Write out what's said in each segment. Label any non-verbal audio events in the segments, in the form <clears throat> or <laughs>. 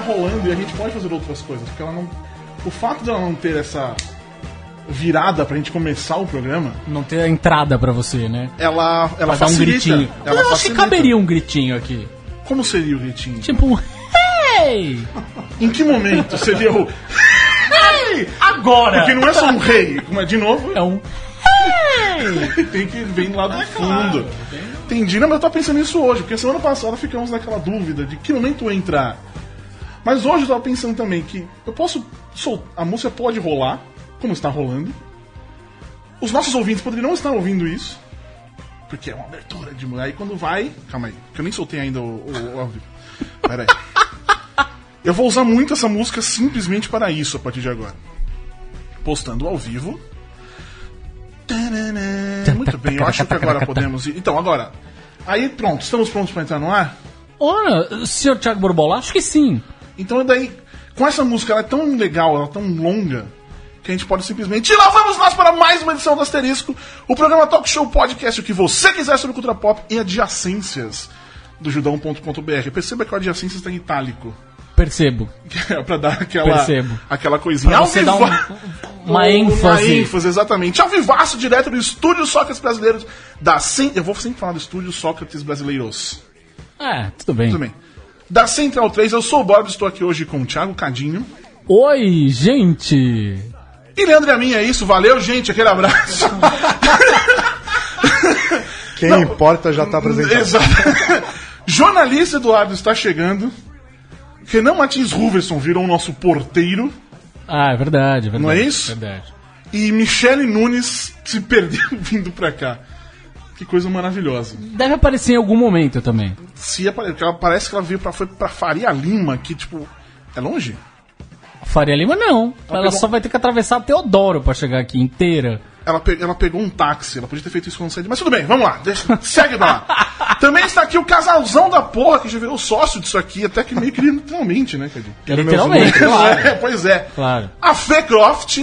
ficar rolando e a gente pode fazer outras coisas, porque ela não. O fato dela não ter essa virada pra gente começar o programa, Não ter a entrada pra você, né? ela, ela Pra dar um facilita. gritinho. Ela eu acho que facilita. caberia um gritinho aqui. Como seria o gritinho? Tipo um. Hey! <laughs> Em que momento seria o. Agora! Porque não é só um rei, como é de novo, É um. <laughs> tem que vir lá do fundo. Entendi, não, mas eu tava pensando nisso hoje, porque semana passada ficamos naquela dúvida de que momento entrar. Mas hoje eu tava pensando também que eu posso soltar. A música pode rolar, como está rolando. Os nossos ouvintes poderiam não estar ouvindo isso. Porque é uma abertura de mulher. Aí quando vai. Calma aí, que eu nem soltei ainda o, o, o ao vivo. Pera aí. <laughs> Eu vou usar muito essa música simplesmente para isso a partir de agora. Postando ao vivo. Muito bem, eu acho que agora podemos ir. Então, agora. Aí pronto, estamos prontos para entrar no ar? Ora, senhor Thiago Borbola, acho que sim. Então daí, com essa música, ela é tão legal, ela é tão longa, que a gente pode simplesmente. E lá vamos nós para mais uma edição do Asterisco, o programa Talk Show Podcast, o que você quiser sobre cultura pop e adjacências do judão.com.br. Perceba que o adjacências está em itálico. Percebo. <laughs> É pra dar aquela, Percebo. aquela coisinha. Pra você dar um- uma <laughs> Uma ênfase. ênfase, exatamente. Ao vivaço, direto do Estúdio Sócrates Brasileiros da Cen... Eu vou sempre falar do Estúdio Sócrates Brasileiros. É, tudo bem. Tudo bem. Da Central 3, eu sou o Bob, estou aqui hoje com o Thiago Cadinho. Oi, gente! E Leandro e a mim é isso, valeu, gente, aquele abraço. Quem importa já tá apresentado. Exato. Jornalista Eduardo está chegando. Renan Martins Ruverson virou o nosso porteiro. Ah, é verdade, é verdade. Não é isso? Verdade. E Michele Nunes se perdeu <laughs> vindo pra cá. Que coisa maravilhosa. Deve aparecer em algum momento também. Se apare- porque ela parece que ela veio pra, foi pra Faria Lima, que tipo. É longe? Faria Lima não. Ela pegou- só vai ter que atravessar a Teodoro pra chegar aqui inteira. Ela, pe- ela pegou um táxi, ela podia ter feito isso quando saiu. Mas tudo bem, vamos lá, deixa, segue lá. <laughs> Também está aqui o casalzão da porra, que já virou sócio disso aqui, até que meio que literalmente, né, Cadinho? Literalmente, claro. <laughs> É, pois é. Claro. A Fê Croft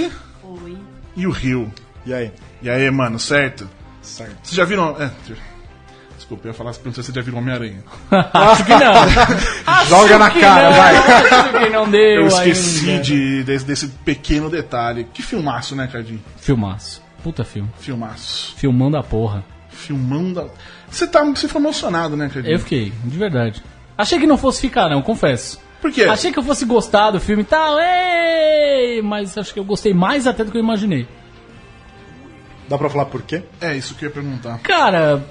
e o Rio. E aí? E aí, mano, certo? Certo. Vocês já viram. É, desculpa, eu ia falar se perguntou se vocês já viram Homem-Aranha. <laughs> Acho que não. Acho <laughs> Joga na que cara, não. vai. <laughs> Acho que não deu Eu esqueci ainda. de, desse, desse pequeno detalhe. Que filmaço, né, Cadinho? Filmaço. Puta filme. Filmaço. Filmão da porra. Filmão da. Você tá, você foi emocionado, né, Cadinho? Eu fiquei, de verdade. Achei que não fosse ficar, não, confesso. Por quê? Achei que eu fosse gostar do filme e tal, ei, mas acho que eu gostei mais até do que eu imaginei. Dá pra falar por quê? É isso que eu ia perguntar. Cara,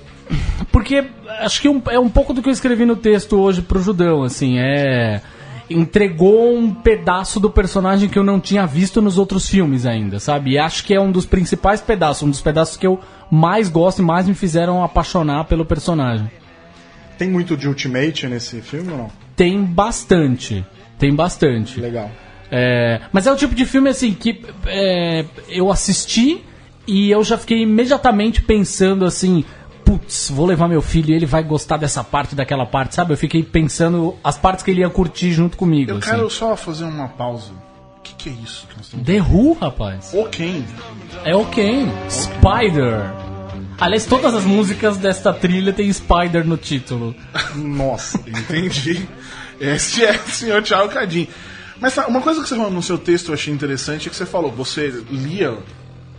porque acho que é um pouco do que eu escrevi no texto hoje pro Judão, assim, é. Entregou um pedaço do personagem que eu não tinha visto nos outros filmes ainda, sabe? E acho que é um dos principais pedaços, um dos pedaços que eu mais gosto e mais me fizeram apaixonar pelo personagem. Tem muito de Ultimate nesse filme ou não? Tem bastante. Tem bastante. Legal. É, mas é o tipo de filme assim que é, eu assisti e eu já fiquei imediatamente pensando assim, putz, vou levar meu filho e ele vai gostar dessa parte, daquela parte, sabe? Eu fiquei pensando as partes que ele ia curtir junto comigo. Eu assim. quero só fazer uma pausa. O que, que é isso que nós estamos The Who, rapaz. Ok. É o Ken. Spider. Aliás, todas as músicas desta trilha tem Spider no título. <laughs> Nossa. Entendi. Esse é o senhor Thiago Cadinho. Mas tá, uma coisa que você falou no seu texto eu achei interessante é que você falou, você lia,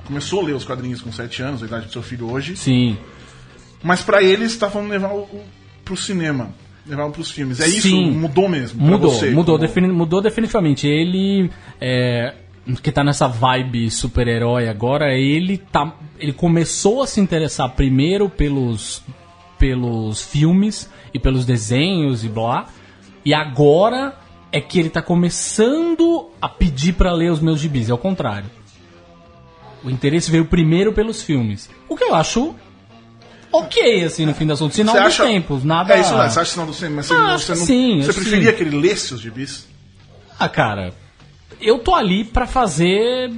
começou a ler os quadrinhos com 7 anos, a idade do seu filho hoje, Sim. mas pra ele você tá falando levar o, o, pro cinema, levar pros filmes. É isso? Sim. Mudou mesmo? Mudou, você, mudou, como- defini- mudou definitivamente. Ele é, que tá nessa vibe super-herói agora, ele tá. Ele começou a se interessar primeiro pelos, pelos filmes e pelos desenhos e blá. E agora é que ele tá começando a pedir pra ler os meus gibis. É o contrário. O interesse veio primeiro pelos filmes. O que eu acho ok, assim, no fim das contas. Sinal Você dos acha- tempos. Nada. É isso, né? Você acha sinal do cinema? Mas você, Ah, você não, sim, Você preferia sim. que ele lesse os gibis? Ah, cara, eu tô ali pra fazer.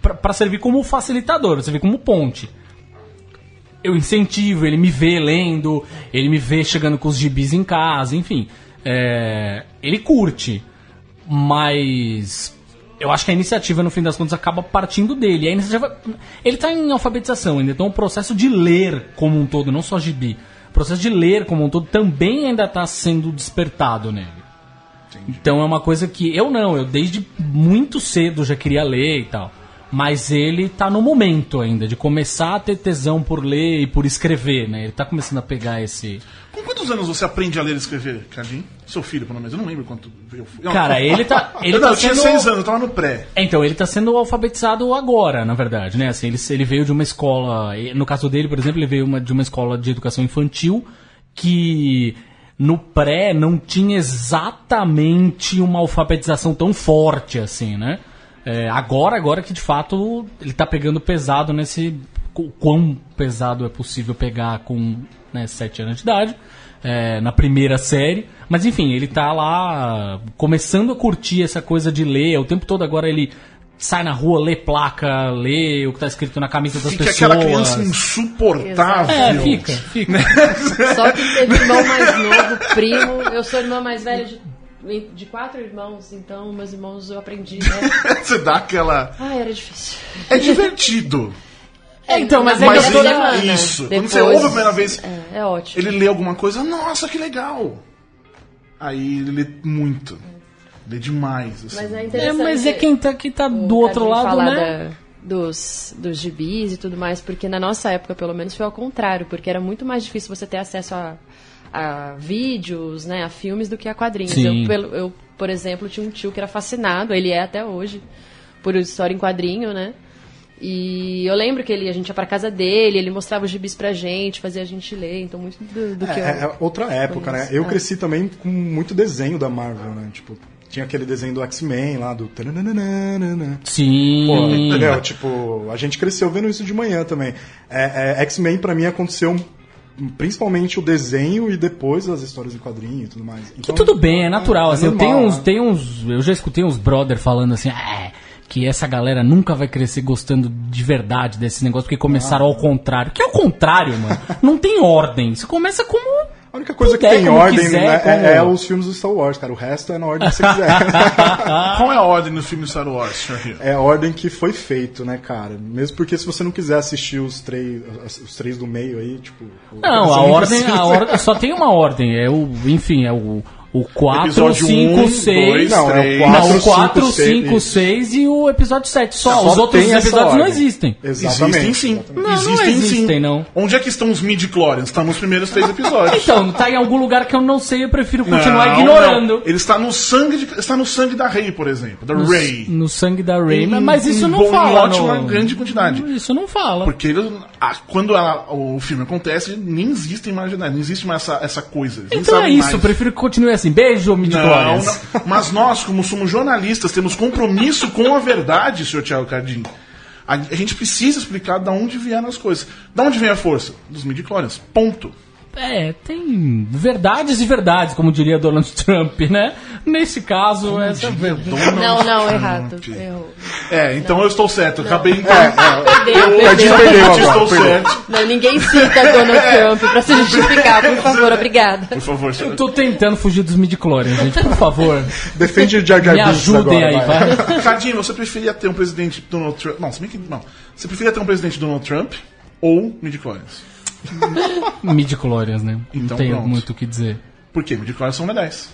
pra- pra servir como facilitador, servir como ponte. Eu incentivo, ele me vê lendo, ele me vê chegando com os gibis em casa, enfim. É, ele curte, mas eu acho que a iniciativa, no fim das contas, acaba partindo dele. A iniciativa, ele tá em alfabetização ainda, então o processo de ler como um todo, não só gibi, o processo de ler como um todo também ainda tá sendo despertado nele. Então é uma coisa que eu não, eu desde muito cedo já queria ler e tal. Mas ele tá no momento ainda de começar a ter tesão por ler e por escrever, né? Ele tá começando a pegar esse. Com quantos anos você aprende a ler e escrever, Cardim? Seu filho, pelo menos. Eu não lembro quanto. Eu, eu, Cara, ele tá. <laughs> Ele eu, não, tá eu tinha seis anos, eu tava no pré. Então, ele tá sendo alfabetizado agora, na verdade, né? Assim, ele, ele veio de uma escola. No caso dele, por exemplo, ele veio uma- de uma escola de educação infantil que no pré não tinha exatamente uma alfabetização tão forte assim, né? É, agora, agora que de fato ele tá pegando pesado nesse. o Quão pesado é possível pegar com né, 7 anos de idade. é, na primeira série. Mas enfim, ele tá lá começando a curtir essa coisa de ler. O tempo todo agora ele sai na rua, lê placa, lê o que tá escrito na camisa das Fica pessoas. aquela criança insuportável. É, fica, fica. Só que teve irmão mais novo, primo. Eu sou irmã mais velha de, de quatro irmãos, então meus irmãos eu aprendi, né? <laughs> Você dá aquela. Ah, era difícil. É divertido. É, então, mas é Mas ele- semana, isso. Quando depois- você ouve a primeira vez, É, é ótimo. ele lê alguma coisa, nossa, que legal. Aí ele lê muito. Lê demais. Assim. Mas é É, interessante. mas é quem tá, quem tá do outro lado, né? da- dos, dos gibis e tudo mais, porque na nossa época, pelo menos, foi ao contrário, porque era muito mais difícil você ter acesso a, a vídeos, né, a filmes do que a quadrinhos. Sim. Eu, pelo- eu, por exemplo, tinha um tio que era fascinado, ele é até hoje, por história em quadrinho, né? E eu lembro que ele, a gente ia pra casa dele, ele mostrava os gibis pra gente, fazia a gente ler, então muito do, do que eu... É, é outra época, né? conheço. Eu É. cresci também com muito desenho da Marvel, né? Tipo, tinha aquele desenho do X-Men lá, do... Sim. Pô, entendeu? Tipo, a gente cresceu vendo isso de manhã também. É, é, X-Men pra mim aconteceu principalmente o desenho e depois as histórias em quadrinho e tudo mais. Que Então, tudo bem, é natural. é assim, eu normal, tenho uns, né? tenho uns. Eu já escutei uns brother falando assim, ah, que essa galera nunca vai crescer gostando de verdade desse negócio, porque começaram Ah. ao contrário. Que é o contrário, mano. Não tem <laughs> ordem. Você começa como. A única coisa que puder, tem como ordem quiser, né, como- é, é os filmes do Star Wars, cara. O resto é na ordem que você quiser. <laughs> <laughs> Qual é a ordem no filme Star Wars, Sr. É a ordem que foi feito, né, cara? Mesmo porque se você não quiser assistir os três, os três do meio aí, tipo. Não, a ordem, precisa. a <laughs> ordem. Só tem uma ordem. É o. Enfim, é o. O 4, Episódio 5, um, 6. dois, Não, é o Não, 4, o 4, 5, 5, 6 e o episódio 7. Só. Só Os outros episódios não existem. Exatamente. Existem sim. Não, não existem, existem, sim. não. Onde é que estão os midi-chlorians? Estão nos primeiros três episódios. Então, tá em algum lugar que eu não sei, eu prefiro continuar Não, ignorando. não. Ele está no sangue de, está no sangue da Rey, por exemplo, da No, Rey. no sangue da Ray, Em- mas isso em não bom- em fala. ótima no- grande quantidade. Isso não fala. Porque ele- a- quando ela- o filme acontece, nem existe imaginário, não existe mais essa, essa coisa. Eles Então é isso, eu mais. prefiro que continue assim. Beijo, Não. Mas nós, como somos jornalistas, temos compromisso com a verdade, senhor Thiago Cardim. A, a gente precisa explicar de onde vieram as coisas. Da onde vem a força? Dos midi-chlorians. Ponto. É, tem verdades e verdades, como diria Donald Trump, né? Nesse caso, essa é verdade. Não, não, errado. Errou. É, então eu estou certo. Acabei. Perdeu, eu perdeu. perdeu agora, estou perdeu. certo. Não, ninguém cita Donald Trump pra se justificar, por favor, obrigada. Por favor, senhor. Eu tô tentando fugir dos midi-chlorians, gente, por favor. Defende o Jar Jar Me Binks ajudem agora, aí, vai. vai. Cadinho, você preferia ter um presidente Donald Trump. Não, se bem que. Não. Você preferia ter um presidente Donald Trump ou midi-chlorians? Midi-chlorians, né? Então não tenho pronto. muito o que dizer. Por quê? Midi-chlorians são medais.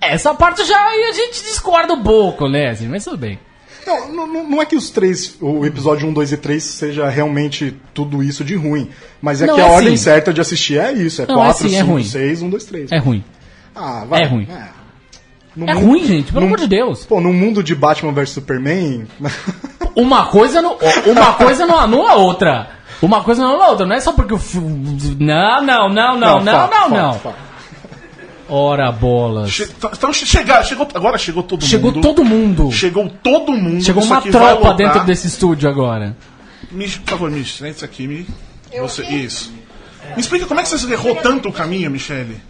Essa parte já aí a gente discorda um pouco, né? Assim, mas tudo bem. Não, não, não é que os três, o episódio 1, 2 e 3 seja realmente tudo isso de ruim. Mas é Não, que é a ordem sim. certa de assistir é isso: é Não, é 4, sim, é 5, ruim. 6, 1, 2, 3. É ruim. Ah, vai. É ruim. No É mundo- ruim, gente, pelo no- amor de Deus. Pô, no mundo de Batman vs Superman. Uma coisa não, uma <laughs> coisa não anula a outra. Uma coisa não a outra. Não é só porque o filme. Não, não, não, não, não, fato, não, fato, não. fato. Ora bolas. Che- Então, che- chegar, chegou, agora chegou todo Chegou mundo. todo mundo. Chegou todo mundo. Chegou uma tropa dentro desse estúdio agora. Mich, por favor, Mich, senta isso aqui. Me, você, isso. Me explica como é que você errou tanto o caminho, Michele.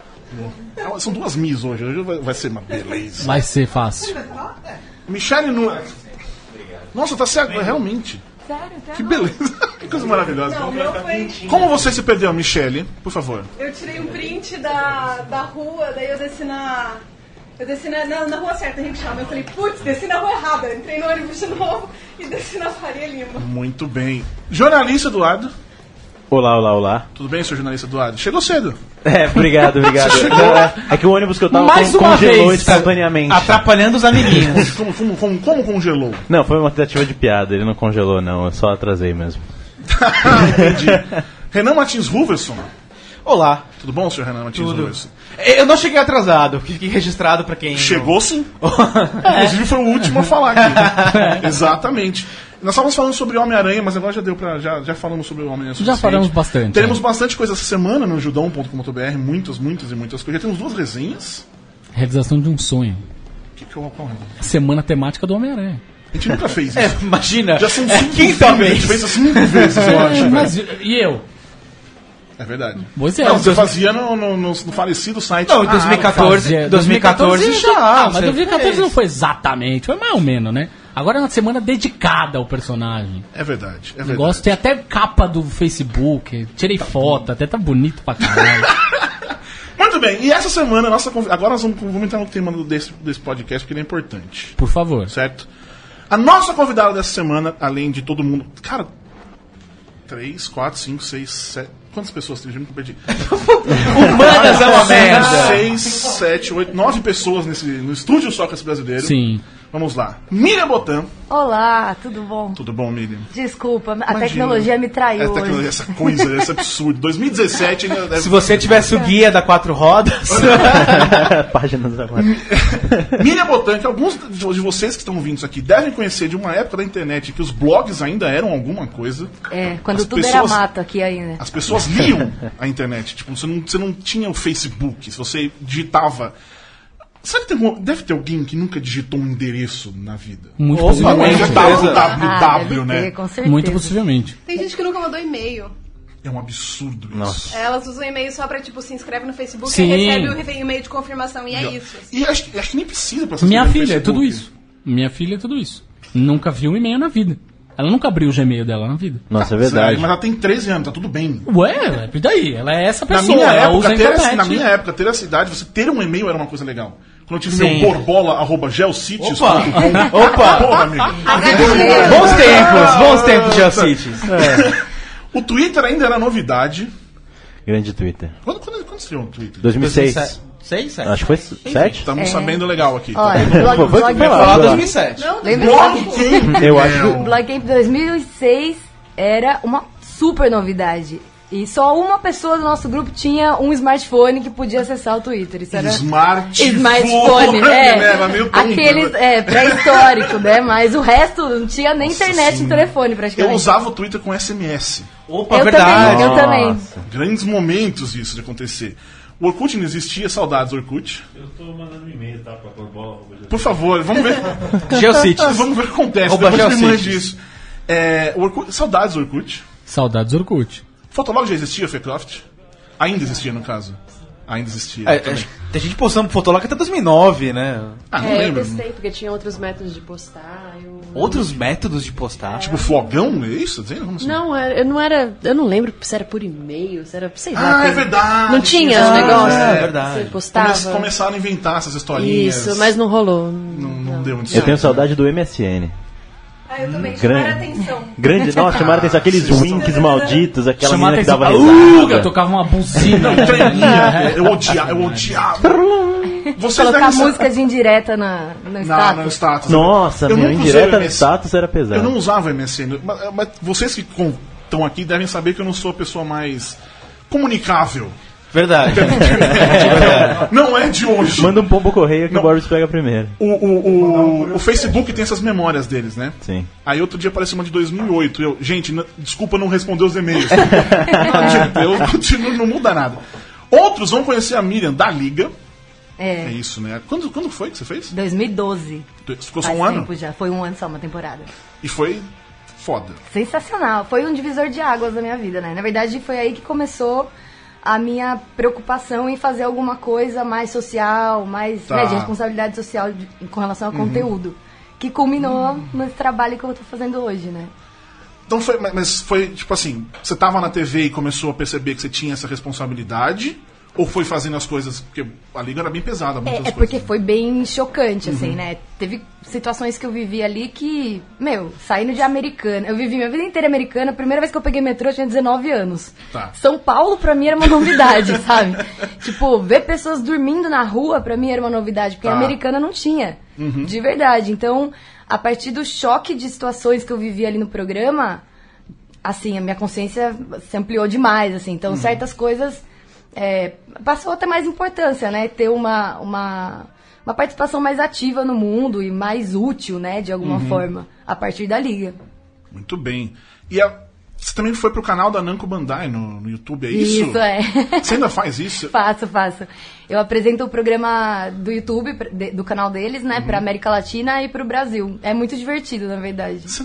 Ah, São duas Mis hoje. Hoje vai, vai ser uma beleza. Vai ser fácil. Michele não. Nossa, tá certo, realmente. Sério? Que beleza. <laughs> Que coisa maravilhosa. Não, o meu foi. Como você se perdeu, Michele? Por favor. Eu tirei um print da, da rua, daí eu desci na. Eu desci na, na, na rua certa, a gente chama. Eu falei, putz, desci na rua errada. Entrei no ônibus de <laughs> novo e desci na Faria Lima. Muito bem. Jornalista Eduardo. Olá, olá, olá. Tudo bem, senhor jornalista Eduardo? Chegou cedo. É, obrigado, obrigado. <laughs> Não, é, é que o ônibus que eu tava Mais uma congelou vez, espontaneamente. atrapalhando os amiguinhos. <laughs> Como, como, como, como congelou? Não, foi uma tentativa de piada, ele não congelou, não, eu só atrasei mesmo. <laughs> Entendi. Renan Martins Ruverson. Olá. Tudo bom, senhor Renan Martins Tudo. Ruverson? Eu não cheguei atrasado, fiquei registrado pra quem. Chegou sim. Inclusive foi o último a falar aqui. Exatamente. Nós estávamos falando sobre Homem-Aranha, mas agora já deu pra. Já, já falamos sobre o Homem-Aranha. Já falamos bastante. Teremos é. bastante coisa essa semana no judão.com.br, muitas, muitas e muitas coisas. Já temos duas resenhas. Realização de um sonho. Que que eu, qual é? Semana temática do Homem-Aranha. A gente nunca fez <laughs> É, isso. imagina. Já são é, cinco quinta filmes, a gente vez. fez isso cinco vezes, eu <laughs> acho. Mas velho. e eu? É verdade. Pois é. Não, você dois- fazia no, no, no- no falecido site. Não, em Ah, 2014, fazia- 2014 já. Ah, mas você 2014 fez. não foi exatamente, foi mais ou menos, né? Agora é uma semana dedicada ao personagem. É verdade, é verdade. negócio tem até capa do Facebook, tirei foto, até tá bonito pra caralho. <laughs> Muito bem, e essa semana, nossa agora nós vamos, vamos entrar no tema do- desse, desse podcast, porque ele é importante, Por favor. certo? A nossa convidada dessa semana, além de todo mundo. Cara, 3, 4, 5, 6, 7. Quantas pessoas tem? Já me perdi. <laughs> Humanas é uma merda. 6, 7, 8, 9 pessoas nesse, no estúdio Sócrates Brasileiro. Sim. Vamos lá. Miriam Botan. Olá, tudo bom? Tudo bom, Miriam? Desculpa, a Imagina. tecnologia me traiu Essa, tecnologia, hoje. essa coisa, esse absurdo. 2017 ainda deve- Se você tivesse o guia da quatro rodas. <laughs> Páginas agora. Miriam Botan, que alguns de vocês que estão ouvindo isso aqui devem conhecer de uma época da internet que os blogs ainda eram alguma coisa. É, quando As tudo pessoas- era mato aqui ainda. As pessoas liam a internet. Tipo, você não, você não tinha o Facebook. Se você digitava. Sabe que tem, algum- deve ter alguém que nunca digitou um endereço na vida? Muito Opa, possivelmente. Ah, www, deve né? ter, com certeza. Muito possivelmente. Tem gente que nunca mandou e-mail. É um absurdo isso. Nossa. Elas usam e-mail só pra, tipo, se inscreve no Facebook Sim. e recebe o e-mail de confirmação e é isso. E acho, acho que nem precisa pra Minha filha é tudo isso. Minha filha é tudo isso. Nunca viu um e-mail na vida. Ela nunca abriu o Gmail dela na vida. Nossa, é Sério, verdade. Mas ela tem 13 anos, tá tudo bem. Ué, e daí? Ela é essa Na pessoa, minha, ela época, usa a ter, internet. na minha época, ter essa idade, você ter um e-mail era uma coisa legal. Quando eu tive Sim. meu borbola, arroba geocities.com. Opa! <laughs> Opa! Porra, amigo. Bons tempos, bons tempos, Geocities. <laughs> O Twitter ainda era novidade. Grande Twitter. Quando, quando, quando estreou o Twitter? 2006. 6, 7? Acho que foi 7? Estamos sabendo legal aqui. tá Olha, bem? blog, blog. Falar Vai lá. 2007. Não, Lembra Blog. Camp? Eu acho. Blog Camp 2006 era uma super novidade. E só uma pessoa do nosso grupo tinha um smartphone que podia acessar o Twitter. Isso era Smartphone, smartphone, <laughs> né? é. Aqueles, né? é, pré-histórico, né? Mas o resto não tinha nem internet sim. no telefone, Eu praticamente. usava o Twitter com SMS. Opa, Eu verdade. também, eu também. Grandes momentos isso de acontecer. O Orkut não existia, saudades Orkut. Eu tô mandando um e-mail, tá? Pra Borbola. Por favor, vamos ver. <laughs> Geocities. vamos ver o que acontece. Opa, Depois me Geocities. mande isso. É, Orkut, saudades Orkut. Saudades Orkut. Fotolog já existia, Fecroft? Ainda existia, no caso. Ainda existia. É, também. é, tem gente postando Fotolog até 2009, né? Ah, não É, eu lembro. testei, porque tinha outros métodos de postar. eu- Outros métodos de postar. Tipo, flogão, é isso? Tá assim? Não, eu não era. Eu não lembro se era por e-mail, se era. Sei lá. Ah, é verdade. Não tinha os negócios? é verdade. Você postava. Come- começaram a inventar essas historinhas. Isso, mas não rolou. Não, não deu muito Eu certo. tenho saudade do MSN. Ah, eu também. Grande. Chamaram atenção. Grande, <laughs> nossa, chamaram atenção. Aqueles winks malditos, aquela menina que dava Uh, eu risada. tocava uma buzina. <laughs> Treminha, eu odiava, eu odiava. Vocês Colocar devem música de indireta na, no na, status. no status. Nossa, Eu usei indireta no status era pesado. Eu não usava o MSN, mas, mas vocês que estão aqui devem saber que eu não sou a pessoa mais comunicável. Verdade. <laughs> Não é de hoje. Manda um pombo correio que Não. o Boris pega primeiro. O, o, o, o Facebook tem essas memórias deles, né? Sim. Aí outro dia apareceu uma de 2008. Eu, gente, desculpa não responder os e-mails. <laughs> eu continuo, não muda nada. Outros vão conhecer a Miriam da Liga. É É, isso, né? Quando, quando foi que você fez? 2012. Ficou só Faz um ano? tempo já. Foi um ano só, uma temporada. E foi foda. Sensacional. Foi um divisor de águas da minha vida, né? Na verdade, foi aí que começou a minha preocupação em fazer alguma coisa mais social, mais Tá. né, de responsabilidade social de- com relação ao conteúdo. Que culminou nesse trabalho que eu tô fazendo hoje, né? Então foi, mas- foi tipo assim, você tava na TV e começou a perceber que você tinha essa responsabilidade? Ou foi fazendo as coisas, porque a liga era bem pesada, muitas É, é coisas. porque foi bem chocante, assim, né? Teve situações que eu vivi ali que, meu, saindo de americana. Eu vivi minha vida inteira americana. A primeira vez que eu peguei metrô eu tinha 19 anos. Tá. São Paulo pra mim era uma novidade, <laughs> sabe? Tipo, ver pessoas dormindo na rua pra mim era uma novidade, porque Tá. a americana não tinha. De verdade. Então, a partir do choque de situações que eu vivi ali no programa, assim, a minha consciência se ampliou demais, assim. Então, certas coisas é, passou a ter mais importância, né? Ter uma, uma, uma participação mais ativa no mundo e mais útil, né? De alguma forma, a partir da liga. Muito bem. E a- você também foi pro canal da Namco Bandai no, no YouTube, é isso? Isso, é. <laughs> Você ainda faz isso? Faço, faço. Eu apresento o programa do YouTube, do canal deles, né? Pra América Latina e pro Brasil. É muito divertido, na verdade. Você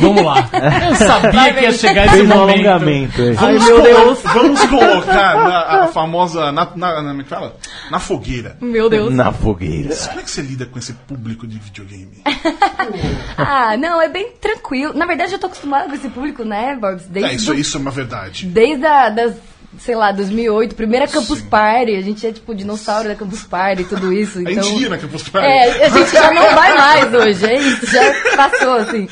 Vamos lá. Eu sabia que ia chegar esse Fez um momento. alongamento. é. Vamos, colo- vamos colocar na, a famosa. Na, na, na- como é que fala? Na fogueira. Meu Deus. Na fogueira. Como é que você lida com esse público de videogame? <laughs> Ah, não, é bem tranquilo. Na verdade, eu tô acostumada com esse público, né, Borbs? Desde É, isso, do- isso é uma verdade. Desde a, das, sei lá, 2008, primeira Campus Sim. Party, a gente é tipo dinossauro da Campus Party e tudo isso. A Então, gente ia na Campus Party. é, a gente já não <laughs> vai mais hoje, é isso, já passou, assim.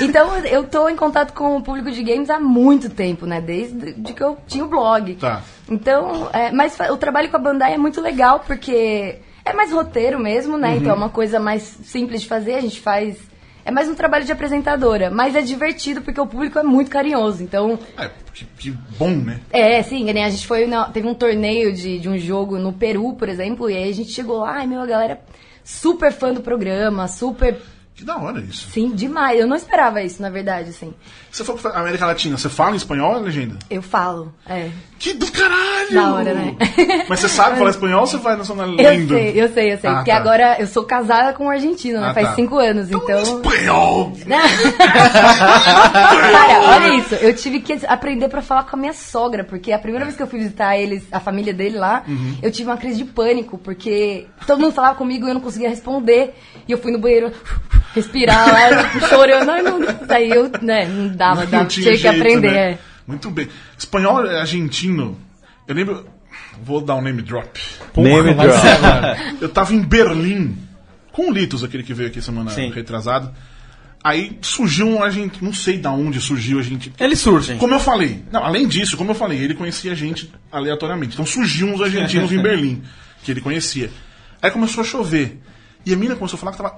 Então, eu tô em contato com o público de games há muito tempo, né, desde de que eu tinha o blog. Tá. Então, é, mas o trabalho com a Bandai é muito legal, porque é mais roteiro mesmo, né, então é uma coisa mais simples de fazer, a gente faz... É mais um trabalho de apresentadora, mas é divertido porque o público é muito carinhoso, então... É, que, que bom, né? É, sim, nem a gente foi. na- teve um torneio de, de um jogo no Peru, por exemplo, e aí a gente chegou lá, ai meu, a galera super fã do programa, super. Que da hora isso. Sim, demais. Eu não esperava isso, na verdade, assim. Você falou que foi América Latina, você fala em espanhol ou é legenda? Eu falo, é. Que do caralho! Da hora, né? <laughs> Mas você sabe falar espanhol ou você vai na zona Eu lendo? sei, eu sei, eu sei. Ah, porque tá. agora eu sou casada com um argentino, né? Ah, Faz tá. cinco anos, então. Espanhol! <laughs> Cara, olha isso. Eu tive que aprender pra falar com a minha sogra, porque a primeira vez que eu fui visitar eles, a família dele lá, Uhum. eu tive uma crise de pânico, porque todo mundo falava comigo e eu não conseguia responder. E eu fui no banheiro respirar lá, chorando. Ai, meu Deus. Aí eu, né, não dava, dava Não tinha, que jeito, aprender. né? é. Muito bem. Espanhol é argentino. Eu lembro. Vou dar um name drop. Name vai drop. ser. Eu tava em Berlim com o Litos, aquele que veio aqui semana Sim. retrasada. Aí surgiu um argentino. Não sei da onde surgiu a gente. Eles surgem. Como eu falei, não, além disso, como eu falei, ele conhecia a gente aleatoriamente. Então surgiu uns argentinos em <laughs> Berlim, que ele conhecia. Aí começou a chover. E a mina começou a falar que tava.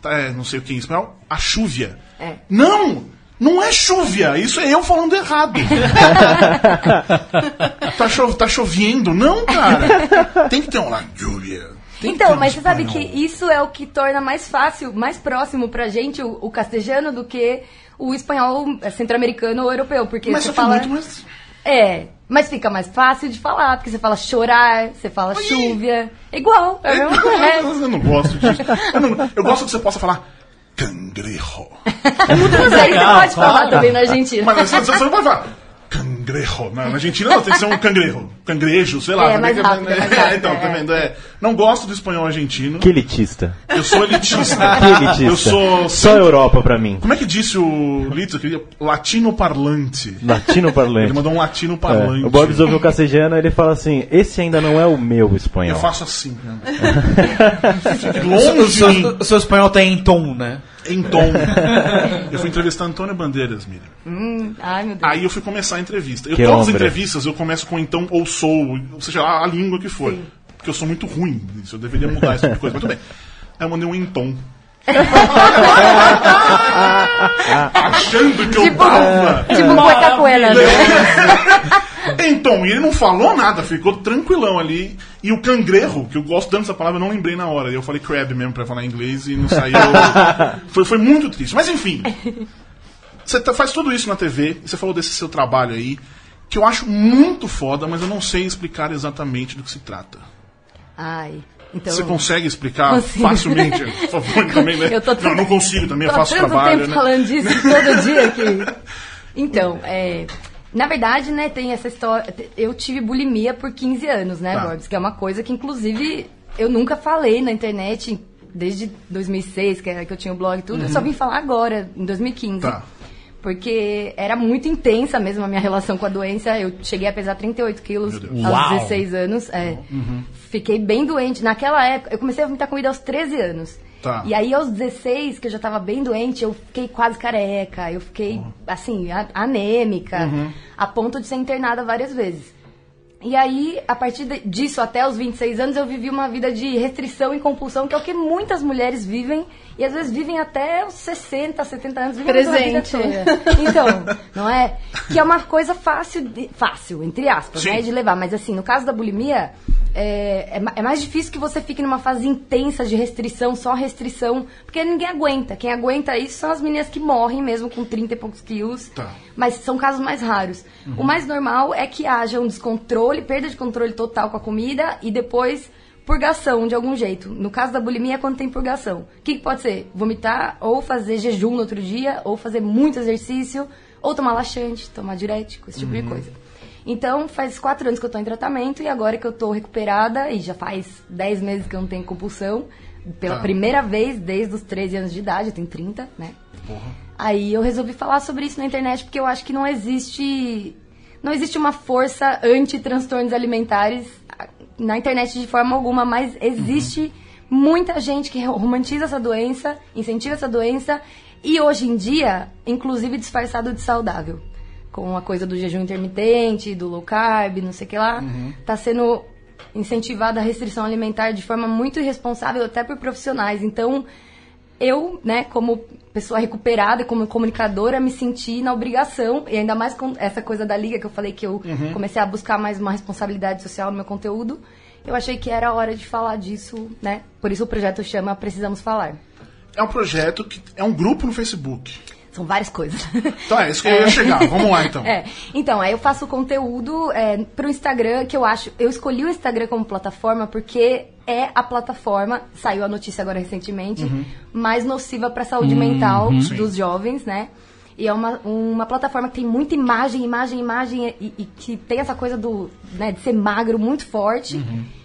Tá, é, não sei o que em espanhol, a chúvia. É. Não! Não é chúvia! Isso é eu falando errado. <laughs> tá, cho tá chovendo? Não, cara! Tem que ter um lá. Tem ter Então, mas você sabe que isso é o que torna mais fácil, mais próximo pra gente o, o castelhano do que o espanhol é, centro-americano ou europeu. Porque Mas você fala. muito mais. É, mas fica mais fácil de falar, porque você fala chorar, você fala chúvia. É igual, é a mesma coisa. é. Eu não gosto disso. Eu, não- eu gosto que você possa falar cangrejo. <laughs> Mas aí você pode falar também na Argentina. Mas você, você não vai falar cangrejo. Na na Argentina não, tem que ser um cangrejo. Cangrejo, sei lá. É, Também mais que- rápido, é mais rápido, <laughs> então, é. tá vendo? É, não gosto do espanhol argentino. Que elitista. Eu sou elitista. <laughs> Que elitista. Eu sou. Só Europa pra mim. Como é que disse o Lito? Latino parlante. Latino Ele parlante. mandou um latino É, parlante. O Bob ouve o cacejano ele fala assim: esse ainda não é o meu espanhol. Eu faço assim. <laughs> Fique longe O seu, o seu espanhol tá em tom, né? Em tom. Eu fui entrevistar Antônio Bandeiras, Miriam. Hum, ai, meu Deus. Aí eu fui começar a entrevista. Eu, Que todas as entrevistas eu começo com então ou sou, ou seja, a, a língua que for. Porque eu sou muito ruim nisso, eu deveria mudar esse tipo de coisa, mas tudo bem. Aí eu mandei um então. <laughs> Achando que eu Tipo, tava. tipo Coitacuela, né? Então, e ele não falou nada, ficou tranquilão ali. E o cangrejo, que eu gosto tanto dessa palavra, eu não lembrei na hora. Eu falei crab mesmo pra falar em inglês e não saiu. <laughs> foi, foi muito triste. Mas enfim. Você tá- faz tudo isso na TV, e você falou desse seu trabalho aí, que eu acho muito foda, mas eu não sei explicar exatamente do que se trata. Ai, então... Você consegue explicar Consigo. facilmente, por favor, <laughs> também, né? Eu tô não, não consigo também, eu faço tanto trabalho, tempo né? falando disso todo dia que. <laughs> Então, é. Na verdade, né, tem essa história. Eu tive bulimia por 15 anos, né, Tá. Borbs? Que é uma coisa que, inclusive, eu nunca falei na internet desde 2006, que, é, que eu tinha o blog e tudo. Eu só vim falar agora, em 2015. Tá. Porque era muito intensa mesmo a minha relação com a doença. Eu cheguei a pesar 38 quilos aos Uau! 16 anos. É. Fiquei bem doente. Naquela época, eu comecei a vomitar comida aos 13 anos. Tá. E aí, aos 16, que eu já tava bem doente, eu fiquei quase careca. Eu fiquei, assim, a- anêmica, a ponto de ser internada várias vezes. E aí, a partir disso, até os 26 anos, eu vivi uma vida de restrição e compulsão, que é o que muitas mulheres vivem, e às vezes vivem até os 60, 70 anos, Presente. toda. Então, não é? Que é uma coisa fácil, de- fácil, entre aspas, Sim. né, de levar. Mas assim, no caso da bulimia, é, é é mais difícil que você fique numa fase intensa de restrição, só restrição, porque ninguém aguenta. Quem aguenta isso são as meninas que morrem mesmo com 30 e poucos quilos. Tá. Mas são casos mais raros. O mais normal é que haja um descontrole, perda de controle total com a comida e depois purgação de algum jeito. No caso da bulimia é quando tem purgação. O que, que pode ser? Vomitar, ou fazer jejum no outro dia, ou fazer muito exercício, ou tomar laxante, tomar diurético, esse tipo de coisa. Então, faz quatro anos que eu tô em tratamento e agora que eu tô recuperada, e já faz 10 meses que eu não tenho compulsão, pela Tá. primeira vez desde os 13 anos de idade, eu tenho 30, né? Aí eu resolvi falar sobre isso na internet porque eu acho que não existe não existe uma força anti-transtornos alimentares na internet de forma alguma, mas existe muita gente que romantiza essa doença, incentiva essa doença e hoje em dia, inclusive disfarçado de saudável. Com a coisa do jejum intermitente, do low carb, não sei o que lá, tá sendo incentivada a restrição alimentar de forma muito irresponsável até por profissionais. Então, eu, né, como pessoa recuperada e como comunicadora, me senti na obrigação, e ainda mais com essa coisa da liga que eu falei que eu comecei a buscar mais uma responsabilidade social no meu conteúdo, eu achei que era hora de falar disso, né? Por isso o projeto chama Precisamos Falar. É um projeto que é um grupo no Facebook. São várias coisas. Então é isso que eu ia chegar. Vamos lá então. <laughs> É, então, aí eu faço conteúdo é, pro Instagram, que eu acho. Eu escolhi o Instagram como plataforma porque é a plataforma, saiu a notícia agora recentemente, mais nociva pra saúde mental dos jovens, né? E é uma, uma plataforma que tem muita imagem, imagem, imagem, e, e que tem essa coisa do, né, de ser magro muito forte.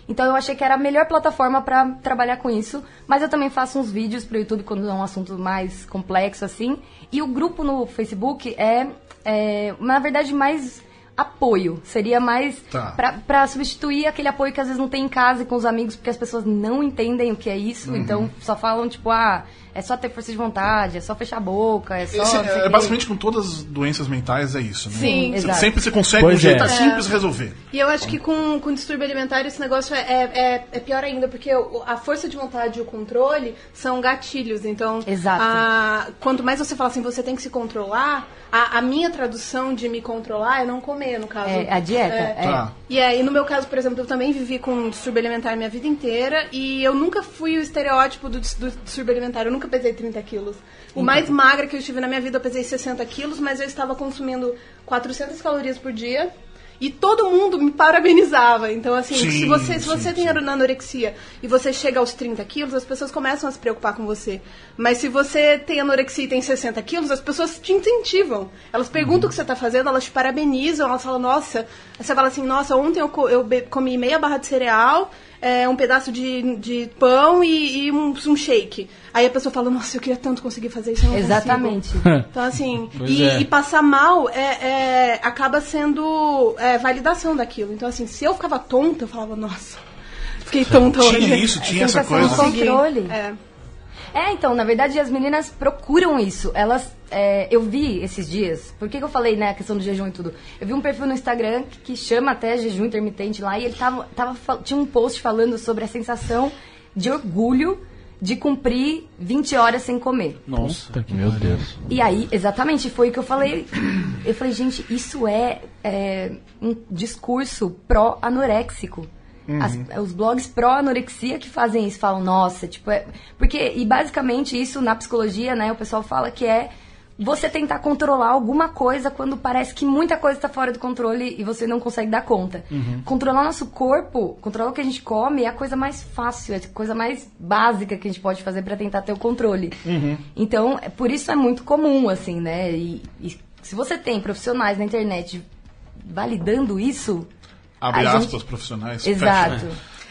Então eu achei que era a melhor plataforma pra trabalhar com isso. Mas eu também faço uns vídeos pro YouTube quando é um assunto mais complexo, assim. E o grupo no Facebook é, é na verdade, mais apoio. Seria mais Tá. pra, pra substituir aquele apoio que às vezes não tem em casa e com os amigos, porque as pessoas não entendem o que é isso. Uhum. Então só falam, tipo, ah, é só ter força de vontade, é só fechar a boca, é só. Esse é, basicamente com todas as doenças mentais é isso, né? Sim. Você- exato. Sempre você consegue Pois um jeito é. simples resolver. E eu acho que com, com distúrbio alimentar esse negócio é, é, é- pior ainda, porque a força de vontade e o controle são gatilhos. Então, Exato. a- quanto mais você fala assim, você tem que se controlar, a, a minha tradução de me controlar é não comer, no caso. É, a dieta. É. é. Tá. E aí, no meu caso, por exemplo, eu também vivi com distúrbio alimentar minha vida inteira e eu nunca fui o estereótipo do, do distúrbio alimentar. Eu nunca pesei 30 quilos. O mais magra que eu estive na minha vida, eu pesei 60 quilos, mas eu estava consumindo 400 calorias por dia. E todo mundo me parabenizava. Então, assim, Sim, se você, se sim, você tem sim. anorexia e você chega aos 30 quilos, as pessoas começam a se preocupar com você. Mas se você tem anorexia e tem 60 quilos, as pessoas te incentivam. Elas perguntam o que você está fazendo, elas te parabenizam, elas falam, nossa. Você fala assim, nossa, ontem eu, co- eu comi meia barra de cereal, é, um pedaço de, de pão e, e um, um shake. Aí a pessoa fala, nossa, eu queria tanto conseguir fazer isso, eu não Exatamente. consigo. <laughs> Então, assim, e, é. e passar mal é, é- acaba sendo é, validação daquilo. Então, assim, se eu ficava tonta, eu falava, nossa, fiquei tonta hoje. Tinha isso, tinha essa sensação coisa. de controle. É. É, então, na verdade, as meninas procuram isso. Elas. é, eu vi esses dias. Por que, que eu falei, né, a questão do jejum e tudo? Eu vi um perfil no Instagram que, que chama até jejum intermitente lá e ele tava, tava, tinha um post falando sobre a sensação de orgulho de cumprir 20 horas sem comer. Nossa, que Meu Deus. E aí, exatamente, foi o que eu falei. Eu falei, gente, isso é, é, um discurso pró-anoréxico. As- os blogs pró-anorexia que fazem isso, falam, nossa, tipo, é. Porque, e basicamente isso na psicologia, né, o pessoal fala que é você tentar controlar alguma coisa quando parece que muita coisa está fora do controle e você não consegue dar conta. Controlar nosso corpo, controlar o que a gente come é a coisa mais fácil, é a coisa mais básica que a gente pode fazer para tentar ter o controle. Então, é- por isso é muito comum, assim, né? E, e se você tem profissionais na internet validando isso, Abre a aspas, gente- profissionais. Exato. fecha.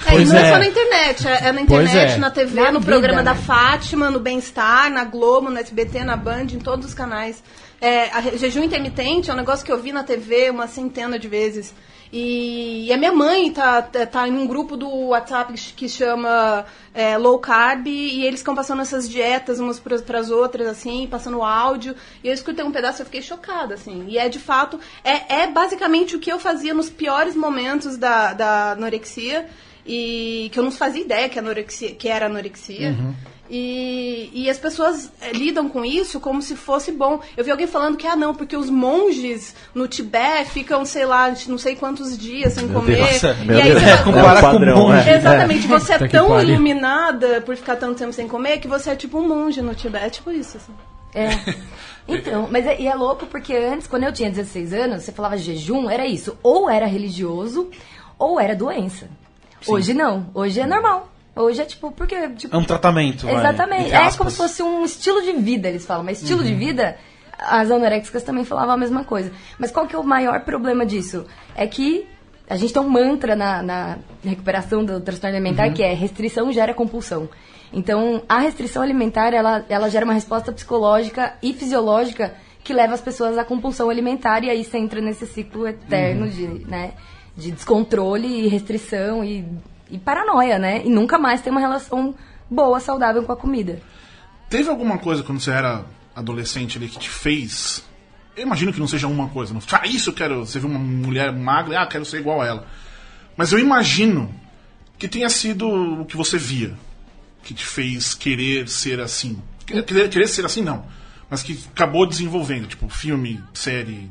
É, e Pois não é. é. só na internet, é, é na internet, é. na TV, Na no vida, programa né? da Fátima, no Bem-Estar, na Globo, no SBT, na Band, em todos os canais. É, jejum intermitente é um negócio que eu vi na TV uma centena de vezes. E, e a minha mãe tá, tá, tá em um grupo do WhatsApp que chama é, Low Carb e eles ficam passando essas dietas umas para as outras, assim, passando áudio. E eu escutei um pedaço e fiquei chocada, assim. E é de fato, é, é basicamente o que eu fazia nos piores momentos da, da anorexia e que eu não fazia ideia que, anorexia, que era anorexia. E, e as pessoas eh, lidam com isso como se fosse bom. Eu vi alguém falando que, ah, não, porque os monges no Tibete ficam, sei lá, não sei quantos dias sem comer. Nossa, e meu aí Deus. você É, vai- comparar É com padrão, um monge. é. Exatamente, você é tão iluminada por ficar tanto tempo sem comer que você é tipo um monge no Tibete, tipo isso. Assim. É. Então, mas é, e é louco porque antes, quando eu tinha 16 anos, você falava jejum, era isso. Ou era religioso, ou era doença. Hoje não. Hoje é normal. Hoje é tipo, porque. Tipo, É um tratamento, vai, Exatamente. entre É como se fosse um estilo de vida, eles falam. Mas estilo de vida, as anoréxicas também falavam a mesma coisa. Mas qual que é o maior problema disso? É que a gente tem um mantra na, na recuperação do transtorno alimentar que é restrição gera compulsão. Então, a restrição alimentar, ela, ela gera uma resposta psicológica e fisiológica que leva as pessoas à compulsão alimentar e aí você entra nesse ciclo eterno de, né, de descontrole e restrição e, e paranoia, né? E nunca mais tem uma relação boa, saudável com a comida. Teve alguma coisa quando você era adolescente ali que te fez. Eu imagino que não seja uma coisa. Não, ah, isso eu quero. Você viu uma mulher magra, ah, quero ser igual a ela. Mas eu imagino que tenha sido o que você via que te fez querer ser assim. Querer, querer ser assim, não. Mas que acabou desenvolvendo, tipo, filme, série,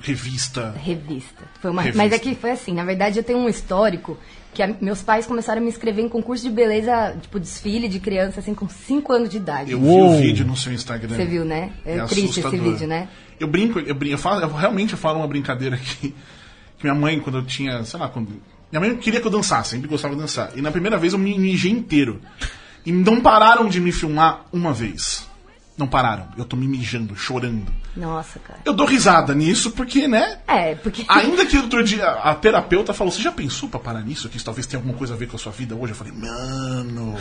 revista. Revista. Foi uma... Revista. Mas é que foi assim, na verdade eu tenho um histórico que a- meus pais começaram a me inscrever em concurso de beleza, tipo desfile de criança, assim, com 5 anos de idade. Eu vi o vídeo no seu Instagram. Você viu, né? É, triste esse assustador. vídeo, né? Eu brinco, eu, brinco, eu, falo, eu realmente falo uma brincadeira aqui. <laughs> Que minha mãe, quando eu tinha, sei lá, quando. Minha mãe queria que eu dançasse, sempre gostava de dançar. E na primeira vez eu me mijei inteiro. E não pararam de me filmar uma vez. Não pararam. Eu tô me mijando, chorando. Nossa, cara. Eu dou risada nisso porque, né? É, porque. <laughs> Ainda que outro dia a terapeuta falou, você já pensou pra parar nisso? Que isso talvez tenha alguma coisa a ver com a sua vida hoje? Eu falei, mano,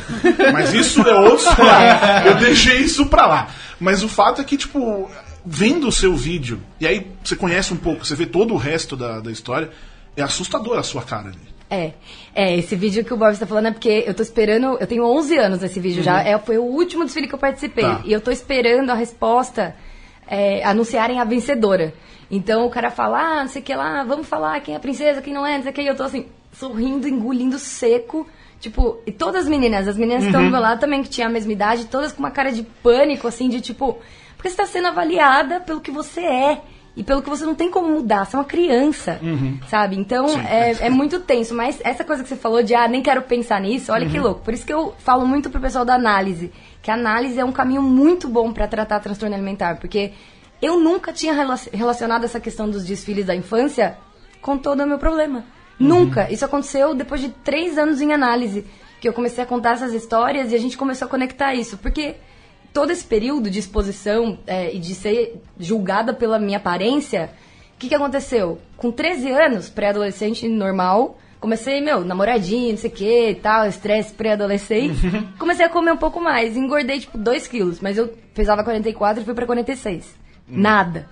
mas isso é outro. <laughs> Eu deixei isso pra lá. Mas o fato é que, tipo, vendo o seu vídeo, e aí você conhece um pouco, você vê todo o resto da, da história, é assustador a sua cara ali. É, é, esse vídeo que o Bob está falando é porque eu tô esperando, eu tenho 11 anos nesse vídeo já, é, foi o último desfile que eu participei, Tá. e eu tô esperando a resposta, é, anunciarem a vencedora. Então o cara fala, ah, não sei o que lá, vamos falar quem é a princesa, quem não é, não sei o que, e eu tô assim, sorrindo, engolindo seco, tipo, e todas as meninas, as meninas que estão do meu lado também, que tinham a mesma idade, todas com uma cara de pânico, assim, de tipo, porque você tá sendo avaliada pelo que você é. E pelo que você não tem como mudar, você é uma criança, sabe? Então é, é muito tenso. Mas essa coisa que você falou de, ah, nem quero pensar nisso, olha que louco. Por isso que eu falo muito pro pessoal da análise, que a análise é um caminho muito bom para tratar transtorno alimentar, porque eu nunca tinha rela- relacionado essa questão dos desfiles da infância com todo o meu problema. Nunca. Isso aconteceu depois de três anos em análise, que eu comecei a contar essas histórias e a gente começou a conectar isso. Porque todo esse período de exposição é, e de ser julgada pela minha aparência, o que, que aconteceu? Com 13 anos, pré-adolescente normal, comecei, meu, namoradinho, não sei o que e tal, estresse pré-adolescente. comecei a comer um pouco mais, engordei, tipo, 2 quilos, mas eu pesava 44 e fui pra 46. Nada.